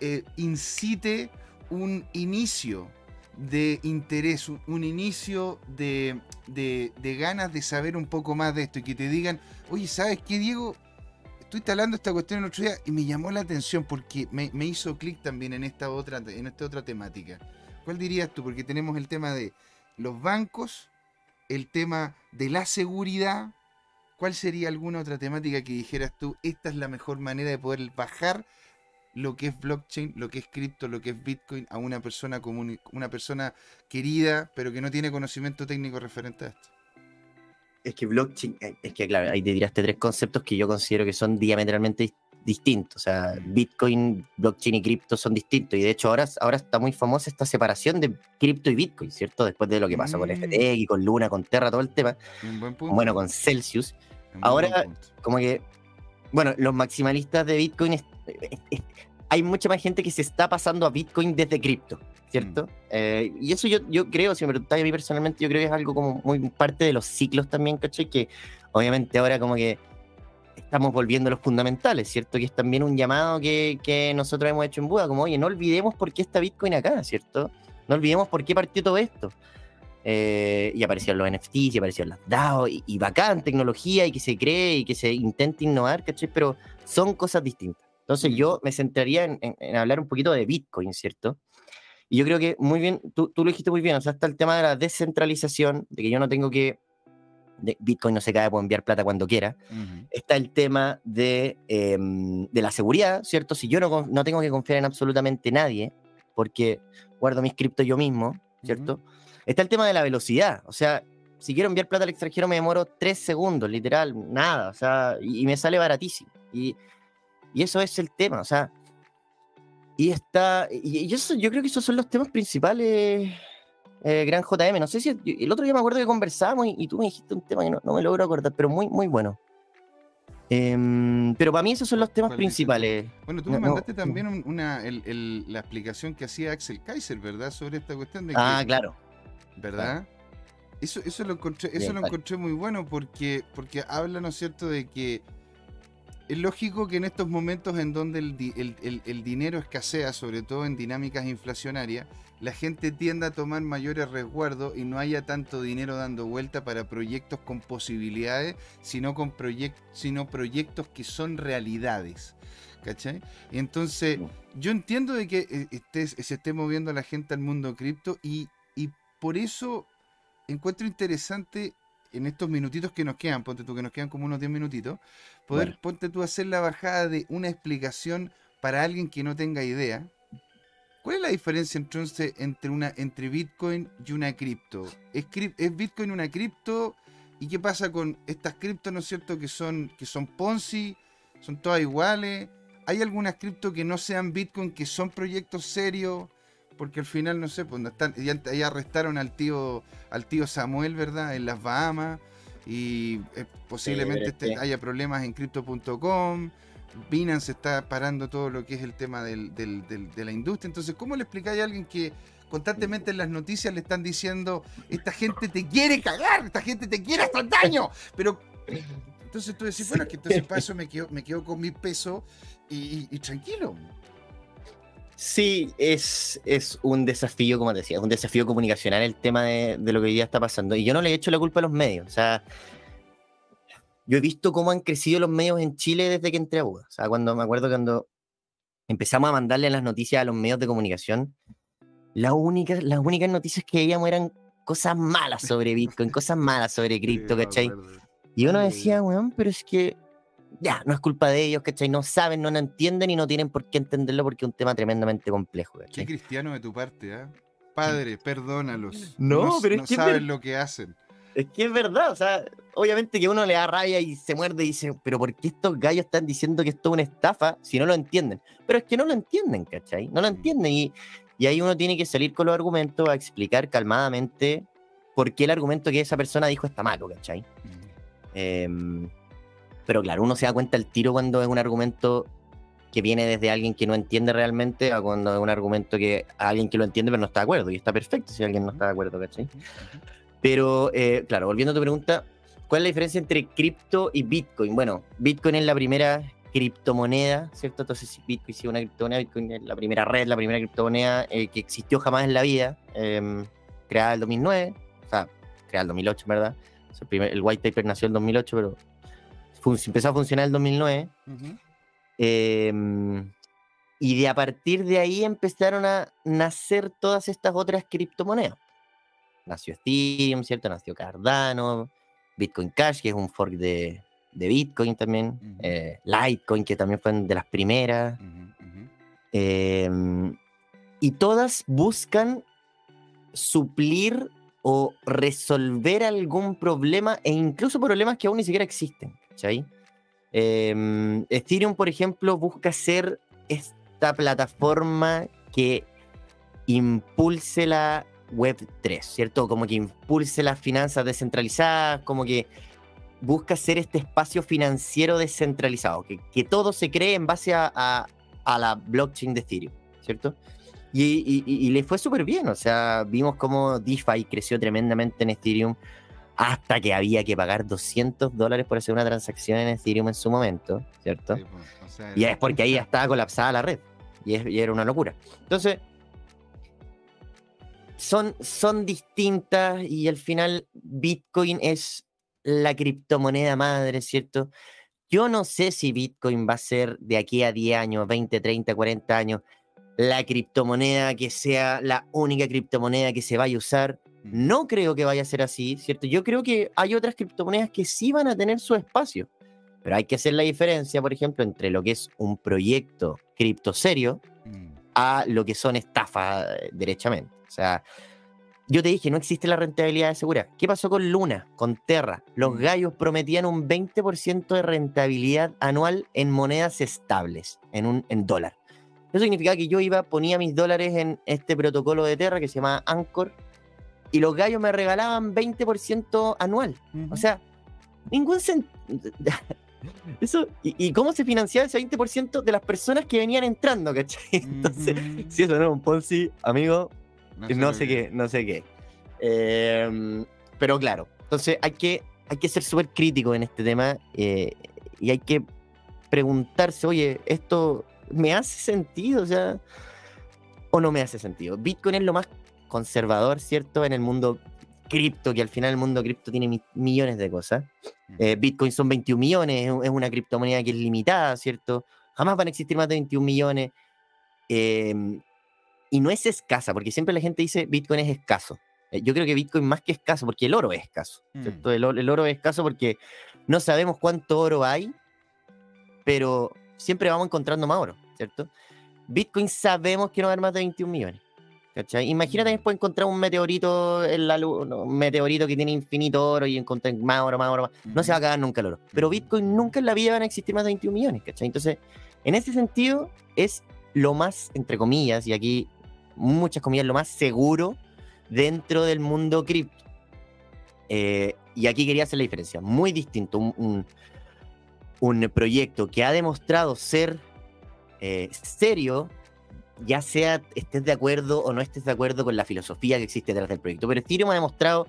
eh, incite un inicio de interés, un inicio de, ganas de saber un poco más de esto y que te digan, oye, ¿sabes qué, Diego? Estoy hablando esta cuestión el otro día y me llamó la atención porque me, hizo clic también en esta, otra, en esta otra temática. ¿Cuál dirías tú? Porque tenemos el tema de los bancos, el tema de la seguridad. ¿Cuál sería alguna otra temática que dijeras tú, esta es la mejor manera de poder bajar lo que es blockchain, lo que es cripto, lo que es Bitcoin a una persona común, una persona querida, pero que no tiene conocimiento técnico referente a esto? Es que blockchain, eh, es que claro, ahí te tiraste tres conceptos que yo considero que son diametralmente distintos. O sea. Bitcoin, blockchain y cripto son distintos. Y de hecho ahora, ahora está muy famosa esta separación de cripto y Bitcoin, ¿cierto? Después de lo que pasó con mm. FTX, con Luna, con Terra, todo el tema. Bueno, con Celsius. ahora, como que, bueno, los maximalistas de Bitcoin hay mucha más gente que se está pasando a Bitcoin desde cripto, ¿cierto? Mm. Eh, y eso yo, yo creo, si me preguntáis a mí personalmente, yo creo que es algo como muy parte de los ciclos también, ¿cachai? Que obviamente ahora como que estamos volviendo a los fundamentales, ¿cierto? Que es también un llamado que, que nosotros hemos hecho en Buda, como, oye, no olvidemos por qué está Bitcoin acá, ¿cierto? No olvidemos por qué partió todo esto. Eh, y aparecieron los NFTs, y aparecieron las DAO, y, y bacán tecnología, y que se cree, y que se intenta innovar, ¿cachai? Pero son cosas distintas. Entonces yo me centraría en, hablar un poquito de Bitcoin, ¿cierto? Y yo creo que muy bien, tú, lo dijiste muy bien, o sea, está el tema de la descentralización, de que yo no tengo que, Bitcoin no se cae, puedo enviar plata cuando quiera. Está el tema de, em, de, la seguridad, ¿cierto? Si yo no, no, tengo que confiar en absolutamente nadie, porque guardo mis criptos yo mismo, ¿cierto? Está el tema de la velocidad, o sea, si quiero enviar plata al extranjero me demoro tres segundos, literal, nada, o sea, y, y me sale baratísimo. Y y eso es el tema, o sea. Y está. Y, eso, yo creo que esos son los temas principales, eh, Gran JM. No sé si. El otro día me acuerdo que conversamos y, tú me dijiste un tema que no, me logro acordar, pero muy, muy bueno. Em, pero para mí esos son los temas principales. Bueno, tú me mandaste también una, la explicación que hacía Axel Kaiser, ¿verdad? Sobre esta cuestión de Ah, claro. ¿Verdad? Eso, eso lo encontré, eso lo encontré muy bueno porque, porque habla, ¿no es cierto?, de que es lógico que en estos momentos en donde el, dinero escasea, sobre todo en dinámicas inflacionarias, la gente tienda a tomar mayores resguardos y no haya tanto dinero dando vuelta para proyectos con posibilidades, sino, con sino proyectos que son realidades. ¿Cachai? Entonces, yo entiendo de que eh, se esté moviendo la gente al mundo cripto y por eso encuentro interesante en estos minutitos que nos quedan, ponte tú que nos quedan como unos 10 minutitos, poder, ponte tú a hacer la bajada de una explicación para alguien que no tenga idea. ¿Cuál es la diferencia entonces entre, una, entre Bitcoin y una cripto? ¿Es, ¿Es, Bitcoin una cripto? ¿Y qué pasa con estas criptos, no es cierto, que son, que son Ponzi? ¿Son todas iguales? ¿Hay algunas cripto que no sean Bitcoin, que son proyectos serios? Porque al final, no sé, pues están, ya, arrestaron al tío, al tío Samuel, ¿verdad? En las Bahamas. Y eh, posiblemente este, haya problemas en crypto.com. Binance está parando todo lo que es el tema del, de la industria. Entonces, ¿cómo le explicáis a alguien que constantemente en las noticias le están diciendo, esta gente te quiere cagar, esta gente te quiere hacer daño? Pero entonces tú decís, bueno, que entonces para eso me quedo, me quedo con mi peso y, tranquilo. Sí, es, es un desafío, como te decía, es un desafío comunicacional el tema de, de, lo que hoy día está pasando. Y yo no le he hecho la culpa a los medios. O sea, yo he visto cómo han crecido los medios en Chile desde que entré a Buda. O sea, cuando me acuerdo cuando empezamos a mandarle las noticias a los medios de comunicación, la única, las únicas noticias que veíamos eran cosas malas sobre Bitcoin, cosas malas sobre cripto, ¿cachai? Y uno decía, weón, pero es que ya, no es culpa de ellos, ¿cachai? No saben, no lo entienden y no tienen por qué entenderlo porque es un tema tremendamente complejo, ¿cachai? Qué cristiano de tu parte, ¿eh? Padre, perdónalos. (laughs) No, pero es que saben lo que hacen. Es que es verdad, o sea, obviamente que uno le da rabia y se muerde y dice, pero ¿por qué estos gallos están diciendo que esto es una estafa si no lo entienden? Pero es que no lo entienden, ¿cachai? No lo entienden y, y ahí uno tiene que salir con los argumentos a explicar calmadamente por qué el argumento que esa persona dijo está malo, ¿cachai? Em, pero claro, uno se da cuenta el tiro cuando es un argumento que viene desde alguien que no entiende realmente a cuando es un argumento que alguien que lo entiende pero no está de acuerdo. Y está perfecto si alguien no está de acuerdo, ¿cachai? Pero, eh, claro, volviendo a tu pregunta, ¿cuál es la diferencia entre cripto y Bitcoin? Bueno, Bitcoin es la primera criptomoneda, ¿cierto? Entonces, Bitcoin es una criptomoneda, Bitcoin es la primera red, la primera criptomoneda eh, que existió jamás en la vida, em, creada en el 2009, o sea, creada en el 2008, ¿verdad? el, white paper nació en el 2008, pero empezó a funcionar en el 2009. Em, y de a partir de ahí empezaron a nacer todas estas otras criptomonedas nació Ethereum, ¿cierto? Nació Cardano, Bitcoin Cash, que es un fork de, Bitcoin también, eh, Litecoin, que también fue de las primeras. Em, y todas buscan suplir o resolver algún problema e incluso problemas que aún ni siquiera existen. Em, Ethereum, por ejemplo, busca ser esta plataforma que impulse la Web 3, ¿cierto? Como que impulse las finanzas descentralizadas, como que busca ser este espacio financiero descentralizado, que, que todo se cree en base a, la blockchain de Ethereum, ¿cierto? Y, le fue súper bien, o sea, vimos cómo DeFi creció tremendamente en Ethereum hasta que había que pagar 200 dólares por hacer una transacción en Ethereum en su momento, ¿cierto? Pues, y es porque ahí ya estaba colapsada la red, y, y era una locura. Entonces, son, son distintas y al final Bitcoin es la criptomoneda madre, ¿cierto? Yo no sé si Bitcoin va a ser de aquí a 10 años, 20, 30, 40 años, la criptomoneda que sea la única criptomoneda que se vaya a usar. No creo que vaya a ser así, ¿cierto? Yo creo que hay otras criptomonedas que sí van a tener su espacio, pero hay que hacer la diferencia, por ejemplo, entre lo que es un proyecto cripto serio mm. a lo que son estafas eh, derechamente. O sea, yo te dije, no existe la rentabilidad de seguridad. ¿Qué pasó con Luna, con Terra? Los mm. gallos prometían un 20% de rentabilidad anual en monedas estables, en, un, en dólar. Eso significaba que yo iba, ponía mis dólares en este protocolo de Terra que se llama Anchor y los gallos me regalaban 20% anual. O sea, ningún sentido. (laughs) Eso, y, cómo se financiaba ese 20% de las personas que venían entrando, ¿cachai? (laughs) Entonces, si eso no es un Ponzi, amigo, no sé, qué, no sé qué. Em, pero claro, entonces hay que, hay que ser súper crítico en este tema eh, y hay que preguntarse, oye, ¿esto me hace sentido? O sea, o no me hace sentido. Bitcoin es lo más conservador, ¿cierto? En el mundo cripto, que al final el mundo cripto tiene millones de cosas. Eh, Bitcoin son 21 millones, es una criptomoneda que es limitada, ¿cierto? Jamás van a existir más de 21 millones. Eh, y no es escasa, porque siempre la gente dice Bitcoin es escaso. Eh, yo creo que Bitcoin más que escaso, porque el oro es escaso. Mm. El, oro es escaso porque no sabemos cuánto oro hay, pero siempre vamos encontrando más oro, ¿cierto? Bitcoin sabemos que no va a haber más de 21 millones. ¿Cachai? Imagínate mm. después encontrar un meteorito en la luz, un meteorito que tiene infinito oro y encontrar más oro, más oro, No se va a acabar nunca el oro. Pero Bitcoin nunca en la vida van a existir más de 21 millones, ¿cachai? Entonces, en ese sentido, es lo más, entre comillas, y aquí muchas comillas, lo más seguro dentro del mundo cripto. Eh, y aquí quería hacer la diferencia. Muy distinto. Un, un, proyecto que ha demostrado ser eh, serio, ya sea estés de acuerdo o no estés de acuerdo con la filosofía que existe detrás del proyecto. Pero Ethereum ha demostrado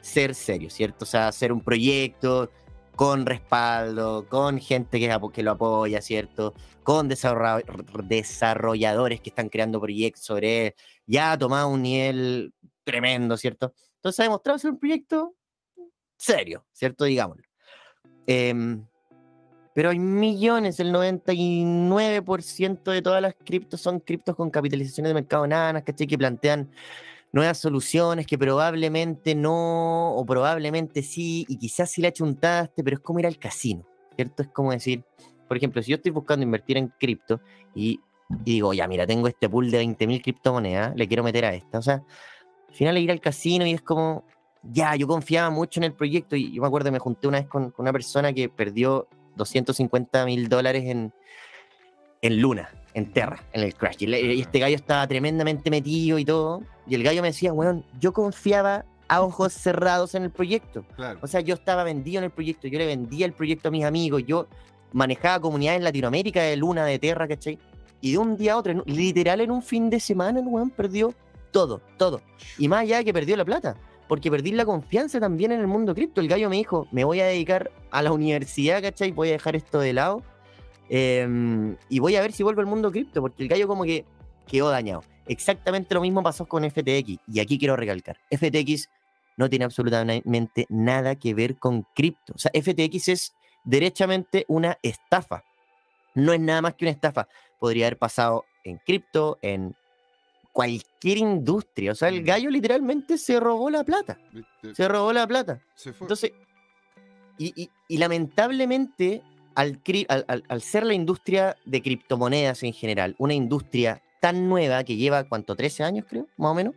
ser serio, ¿cierto? O sea, ser un proyecto con respaldo, con gente que, que lo apoya, ¿cierto? Con desarrolladores que están creando proyectos sobre él. Ya ha tomado un nivel tremendo, ¿cierto? Entonces ha demostrado ser un proyecto serio, ¿cierto? Digámoslo. Em, pero hay millones, el 99% de todas las criptos son criptos con capitalizaciones de mercado nanas, ¿cachai? Que plantean nuevas soluciones que probablemente no, o probablemente sí, y quizás sí la chuntaste, pero es como ir al casino, ¿cierto? Es como decir, por ejemplo, si yo estoy buscando invertir en cripto y, digo, ya, mira, tengo este pool de 20.000 criptomonedas, le quiero meter a esta, o sea, al final ir al casino y es como, ya, yo confiaba mucho en el proyecto y yo me acuerdo, me junté una vez con, una persona que perdió 250 mil dólares en, en Luna, en Terra, en el crash. Y, este gallo estaba tremendamente metido y todo. Y el gallo me decía, bueno, yo confiaba a ojos (laughs) cerrados en el proyecto. O sea, yo estaba vendido en el proyecto, yo le vendía el proyecto a mis amigos, yo manejaba comunidades en Latinoamérica de Luna, de Terra, ¿cachai? Y de un día a otro, literal en un fin de semana, el weón perdió todo, todo. Y más allá de que perdió la plata porque perdí la confianza también en el mundo cripto. El gallo me dijo, me voy a dedicar a la universidad, ¿cachai? Voy a dejar esto de lado em, y voy a ver si vuelvo al mundo cripto, porque el gallo como que quedó dañado. Exactamente lo mismo pasó con FTX, y aquí quiero recalcar, FTX no tiene absolutamente nada que ver con cripto. O sea, FTX es derechamente una estafa. No es nada más que una estafa. Podría haber pasado en cripto, en cualquier industria. O sea, el mm. gallo literalmente se robó la plata. Se robó la plata. Entonces, y, lamentablemente, al, al, ser la industria de criptomonedas en general, una industria tan nueva que lleva, ¿cuánto? 13 años, creo, más o menos.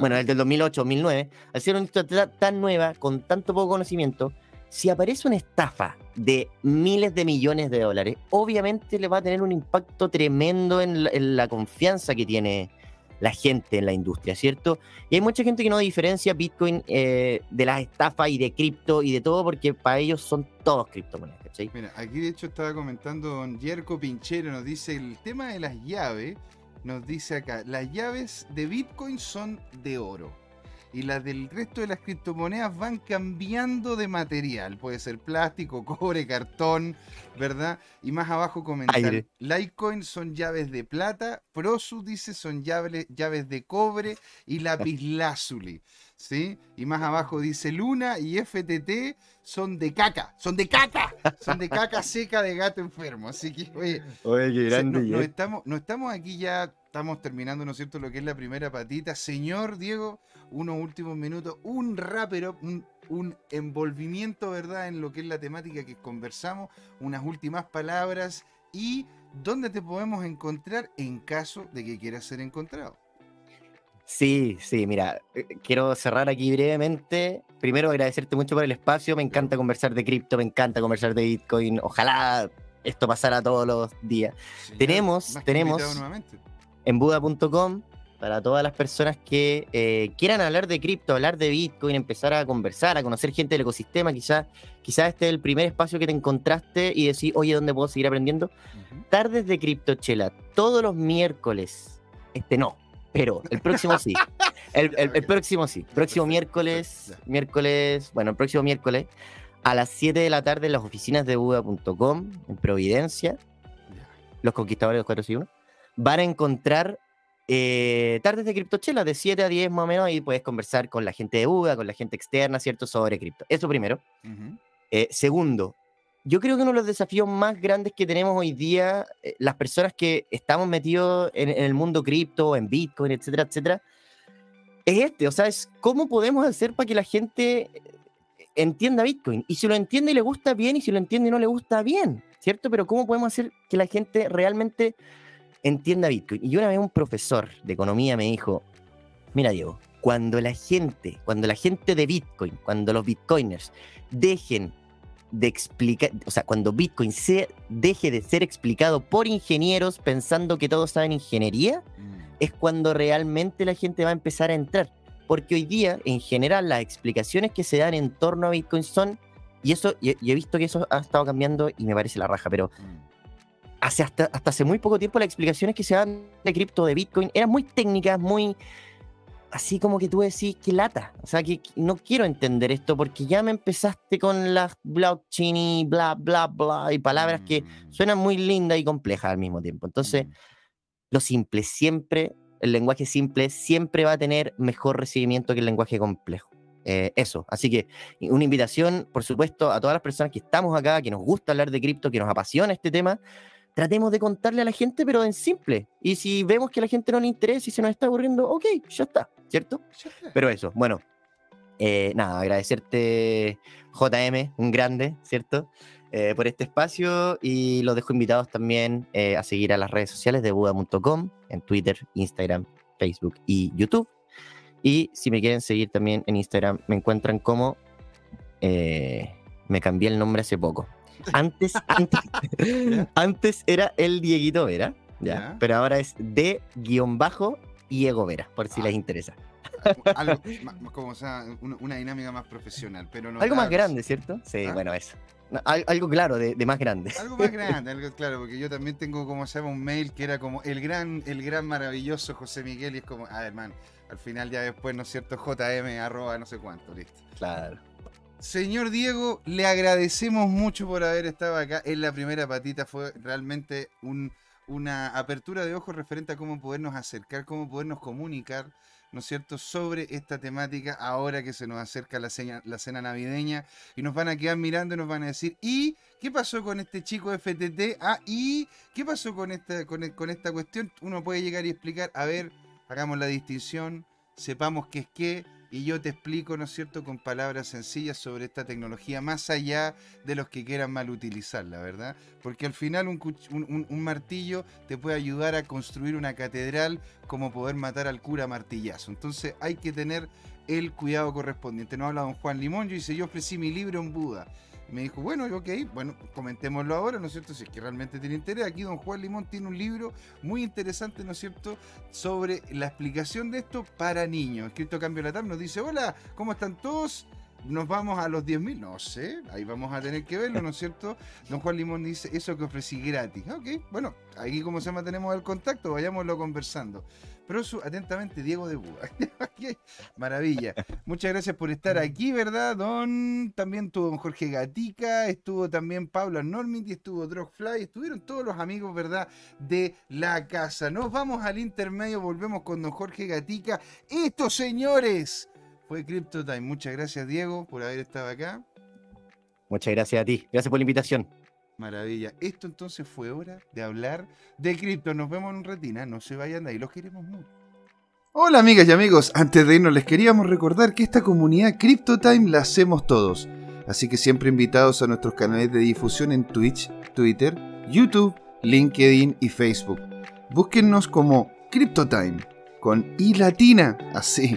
Bueno, desde el 2008, 2009, al ser una industria tan nueva, con tanto poco conocimiento, si aparece una estafa de miles de millones de dólares, obviamente le va a tener un impacto tremendo en la confianza que tiene la gente en la industria, ¿cierto? Y hay mucha gente que no diferencia Bitcoin eh, de las estafas y de cripto y de todo, porque para ellos son todos criptomonedas, ¿cachai? Mira, aquí de hecho estaba comentando don Yerko Pinchero, nos dice el tema de las llaves, nos dice acá, las llaves de Bitcoin son de oro y las del resto de las criptomonedas van cambiando de material. Puede ser plástico, (laughs) cobre, cartón, ¿verdad? Y más abajo comentan, Litecoin son llaves de plata, Prosus dice son llaves, llaves de cobre y lapislázuli. (laughs) ¿Sí? Y más abajo dice Luna y FTT son de caca, son de caca, son de caca seca de gato enfermo. Así que, oye, oye qué grande. No, estamos, no estamos aquí ya, estamos terminando, ¿no es cierto?, lo que es la primera patita. Señor Diego, unos últimos minutos, un rapero, un, un envolvimiento, ¿verdad?, en lo que es la temática que conversamos, unas últimas palabras y dónde te podemos encontrar en caso de que quieras ser encontrado. Sí, sí, mira, eh, quiero cerrar aquí brevemente. Primero agradecerte mucho por el espacio, me encanta conversar de cripto, me encanta conversar de Bitcoin, ojalá esto pasara todos los días. tenemos, tenemos en Buda.com para todas las personas que eh, quieran hablar de cripto, hablar de Bitcoin, empezar a conversar, a conocer gente del ecosistema, quizás quizá este es el primer espacio que te encontraste y decir, oye, ¿dónde puedo seguir aprendiendo? Tardes de Criptochela, todos los miércoles, este no, pero el próximo sí. (laughs) El, próximo sí. Próximo miércoles, miércoles, bueno, el próximo miércoles a las 7 de la tarde en las oficinas de Buda.com en Providencia, los conquistadores de los 4 van a encontrar eh, tardes de criptochela de 7 a 10 más o menos, y puedes conversar con la gente de UGA, con la gente externa, ¿cierto? Sobre cripto. Eso primero. Eh, segundo, yo creo que uno de los desafíos más grandes que tenemos hoy día, eh, las personas que estamos metidos en, el mundo cripto, en Bitcoin, etcétera, etcétera, es este. O sea, es cómo podemos hacer para que la gente entienda Bitcoin. Y si lo entiende y le gusta bien, y si lo entiende y no le gusta bien, ¿cierto? Pero cómo podemos hacer que la gente realmente entienda Bitcoin. Y una vez un profesor de economía me dijo, mira Diego, cuando la gente, cuando la gente de Bitcoin, cuando los Bitcoiners dejen de explicar, o sea, cuando Bitcoin se deje de ser explicado por ingenieros pensando que todos saben ingeniería, mm. es cuando realmente la gente va a empezar a entrar. Porque hoy día, en general, las explicaciones que se dan en torno a Bitcoin son, y eso, y, he visto que eso ha estado cambiando y me parece la raja, pero mm. Hace hasta, hasta hace muy poco tiempo las explicaciones que se dan de cripto, de Bitcoin, eran muy técnicas, muy así como que tú decís, que lata. O sea, que no quiero entender esto porque ya me empezaste con las blockchain y bla, bla, bla, y palabras que mm. suenan muy lindas y complejas al mismo tiempo. Entonces, mm. lo simple siempre, el lenguaje simple siempre va a tener mejor recibimiento que el lenguaje complejo. Eh, eso, así que una invitación, por supuesto, a todas las personas que estamos acá, que nos gusta hablar de cripto, que nos apasiona este tema, tratemos de contarle a la gente, pero en simple. Y si vemos que a la gente no le interesa y se nos está aburriendo, ok, ya está, ¿cierto? Pero eso, bueno, eh, nada, agradecerte, JM, un grande, ¿cierto? Eh, por este espacio y los dejo invitados también eh, a seguir a las redes sociales de Buda.com, en Twitter, Instagram, Facebook y YouTube. Y si me quieren seguir también en Instagram, me encuentran como... me cambié el nombre hace poco. Antes, (laughs) antes, era el Dieguito Vera, ¿ya? pero ahora es de guion bajo y Ego Vera, por si les ah. interesa. Algo, como sea, una, dinámica más profesional, pero no Algo más grande, ¿cierto? Sí, ¿Ah? bueno, eso. algo claro, de, más grande. Algo más (laughs) grande, algo claro, porque yo también tengo, como se llama, un mail que era como el gran, el gran maravilloso José Miguel, y es como, a ver, man, al final ya después, ¿no es cierto? JM arroba no sé cuánto, listo. Claro. Señor Diego, le agradecemos mucho por haber estado acá en la primera patita. Fue realmente una apertura de ojos referente a cómo podernos acercar, cómo podernos comunicar, ¿no es cierto?, sobre esta temática ahora que se nos acerca la, la cena navideña y nos van a quedar mirando y nos van a decir, ¿y qué pasó con este chico FTT? Ah, ¿y qué pasó con esta, con, con esta cuestión? Uno puede llegar y explicar, a ver, hagamos la distinción, sepamos qué es qué y yo te explico, ¿no es cierto?, con palabras sencillas sobre esta tecnología, más allá de los que quieran mal utilizarla, ¿verdad? Porque al final un, martillo te puede ayudar a construir una catedral como poder matar al cura martillazo. Entonces hay que tener el cuidado correspondiente. No habla don Juan Limón, yo dice, yo ofrecí mi libro en Buda me dijo, bueno, ok, bueno, comentémoslo ahora, ¿no es cierto? Si es que realmente tiene interés. Aquí don Juan Limón tiene un libro muy interesante, ¿no es cierto?, sobre la explicación de esto para niños. Escrito Cambio la nos dice, hola, ¿cómo están todos? Nos vamos a los 10.000, no sé, ahí vamos a tener que verlo, ¿no es cierto? Don Juan Limón dice, eso que ofrecí gratis. Ok, bueno, ahí como se llama tenemos el contacto, vayámoslo conversando. Pero atentamente, Diego de Buda. (laughs) Maravilla. Muchas gracias por estar aquí, ¿verdad? Don, también estuvo don Jorge Gatica, estuvo también Pablo Normindi, estuvo Drogfly, estuvieron todos los amigos, ¿verdad? De la casa. Nos vamos al intermedio, volvemos con don Jorge Gatica. Estos señores fue Crypto Time. Muchas gracias, Diego, por haber estado acá. Muchas gracias a ti. Gracias por la invitación. Maravilla. Esto entonces fue hora de hablar de cripto. Nos vemos en retina. No se vayan de ahí. Los queremos mucho. Hola amigas y amigos, antes de irnos les queríamos recordar que esta comunidad CryptoTime la hacemos todos, así que siempre invitados a nuestros canales de difusión en Twitch, Twitter, YouTube, LinkedIn y Facebook. Búsquennos como CryptoTime, con I latina, así,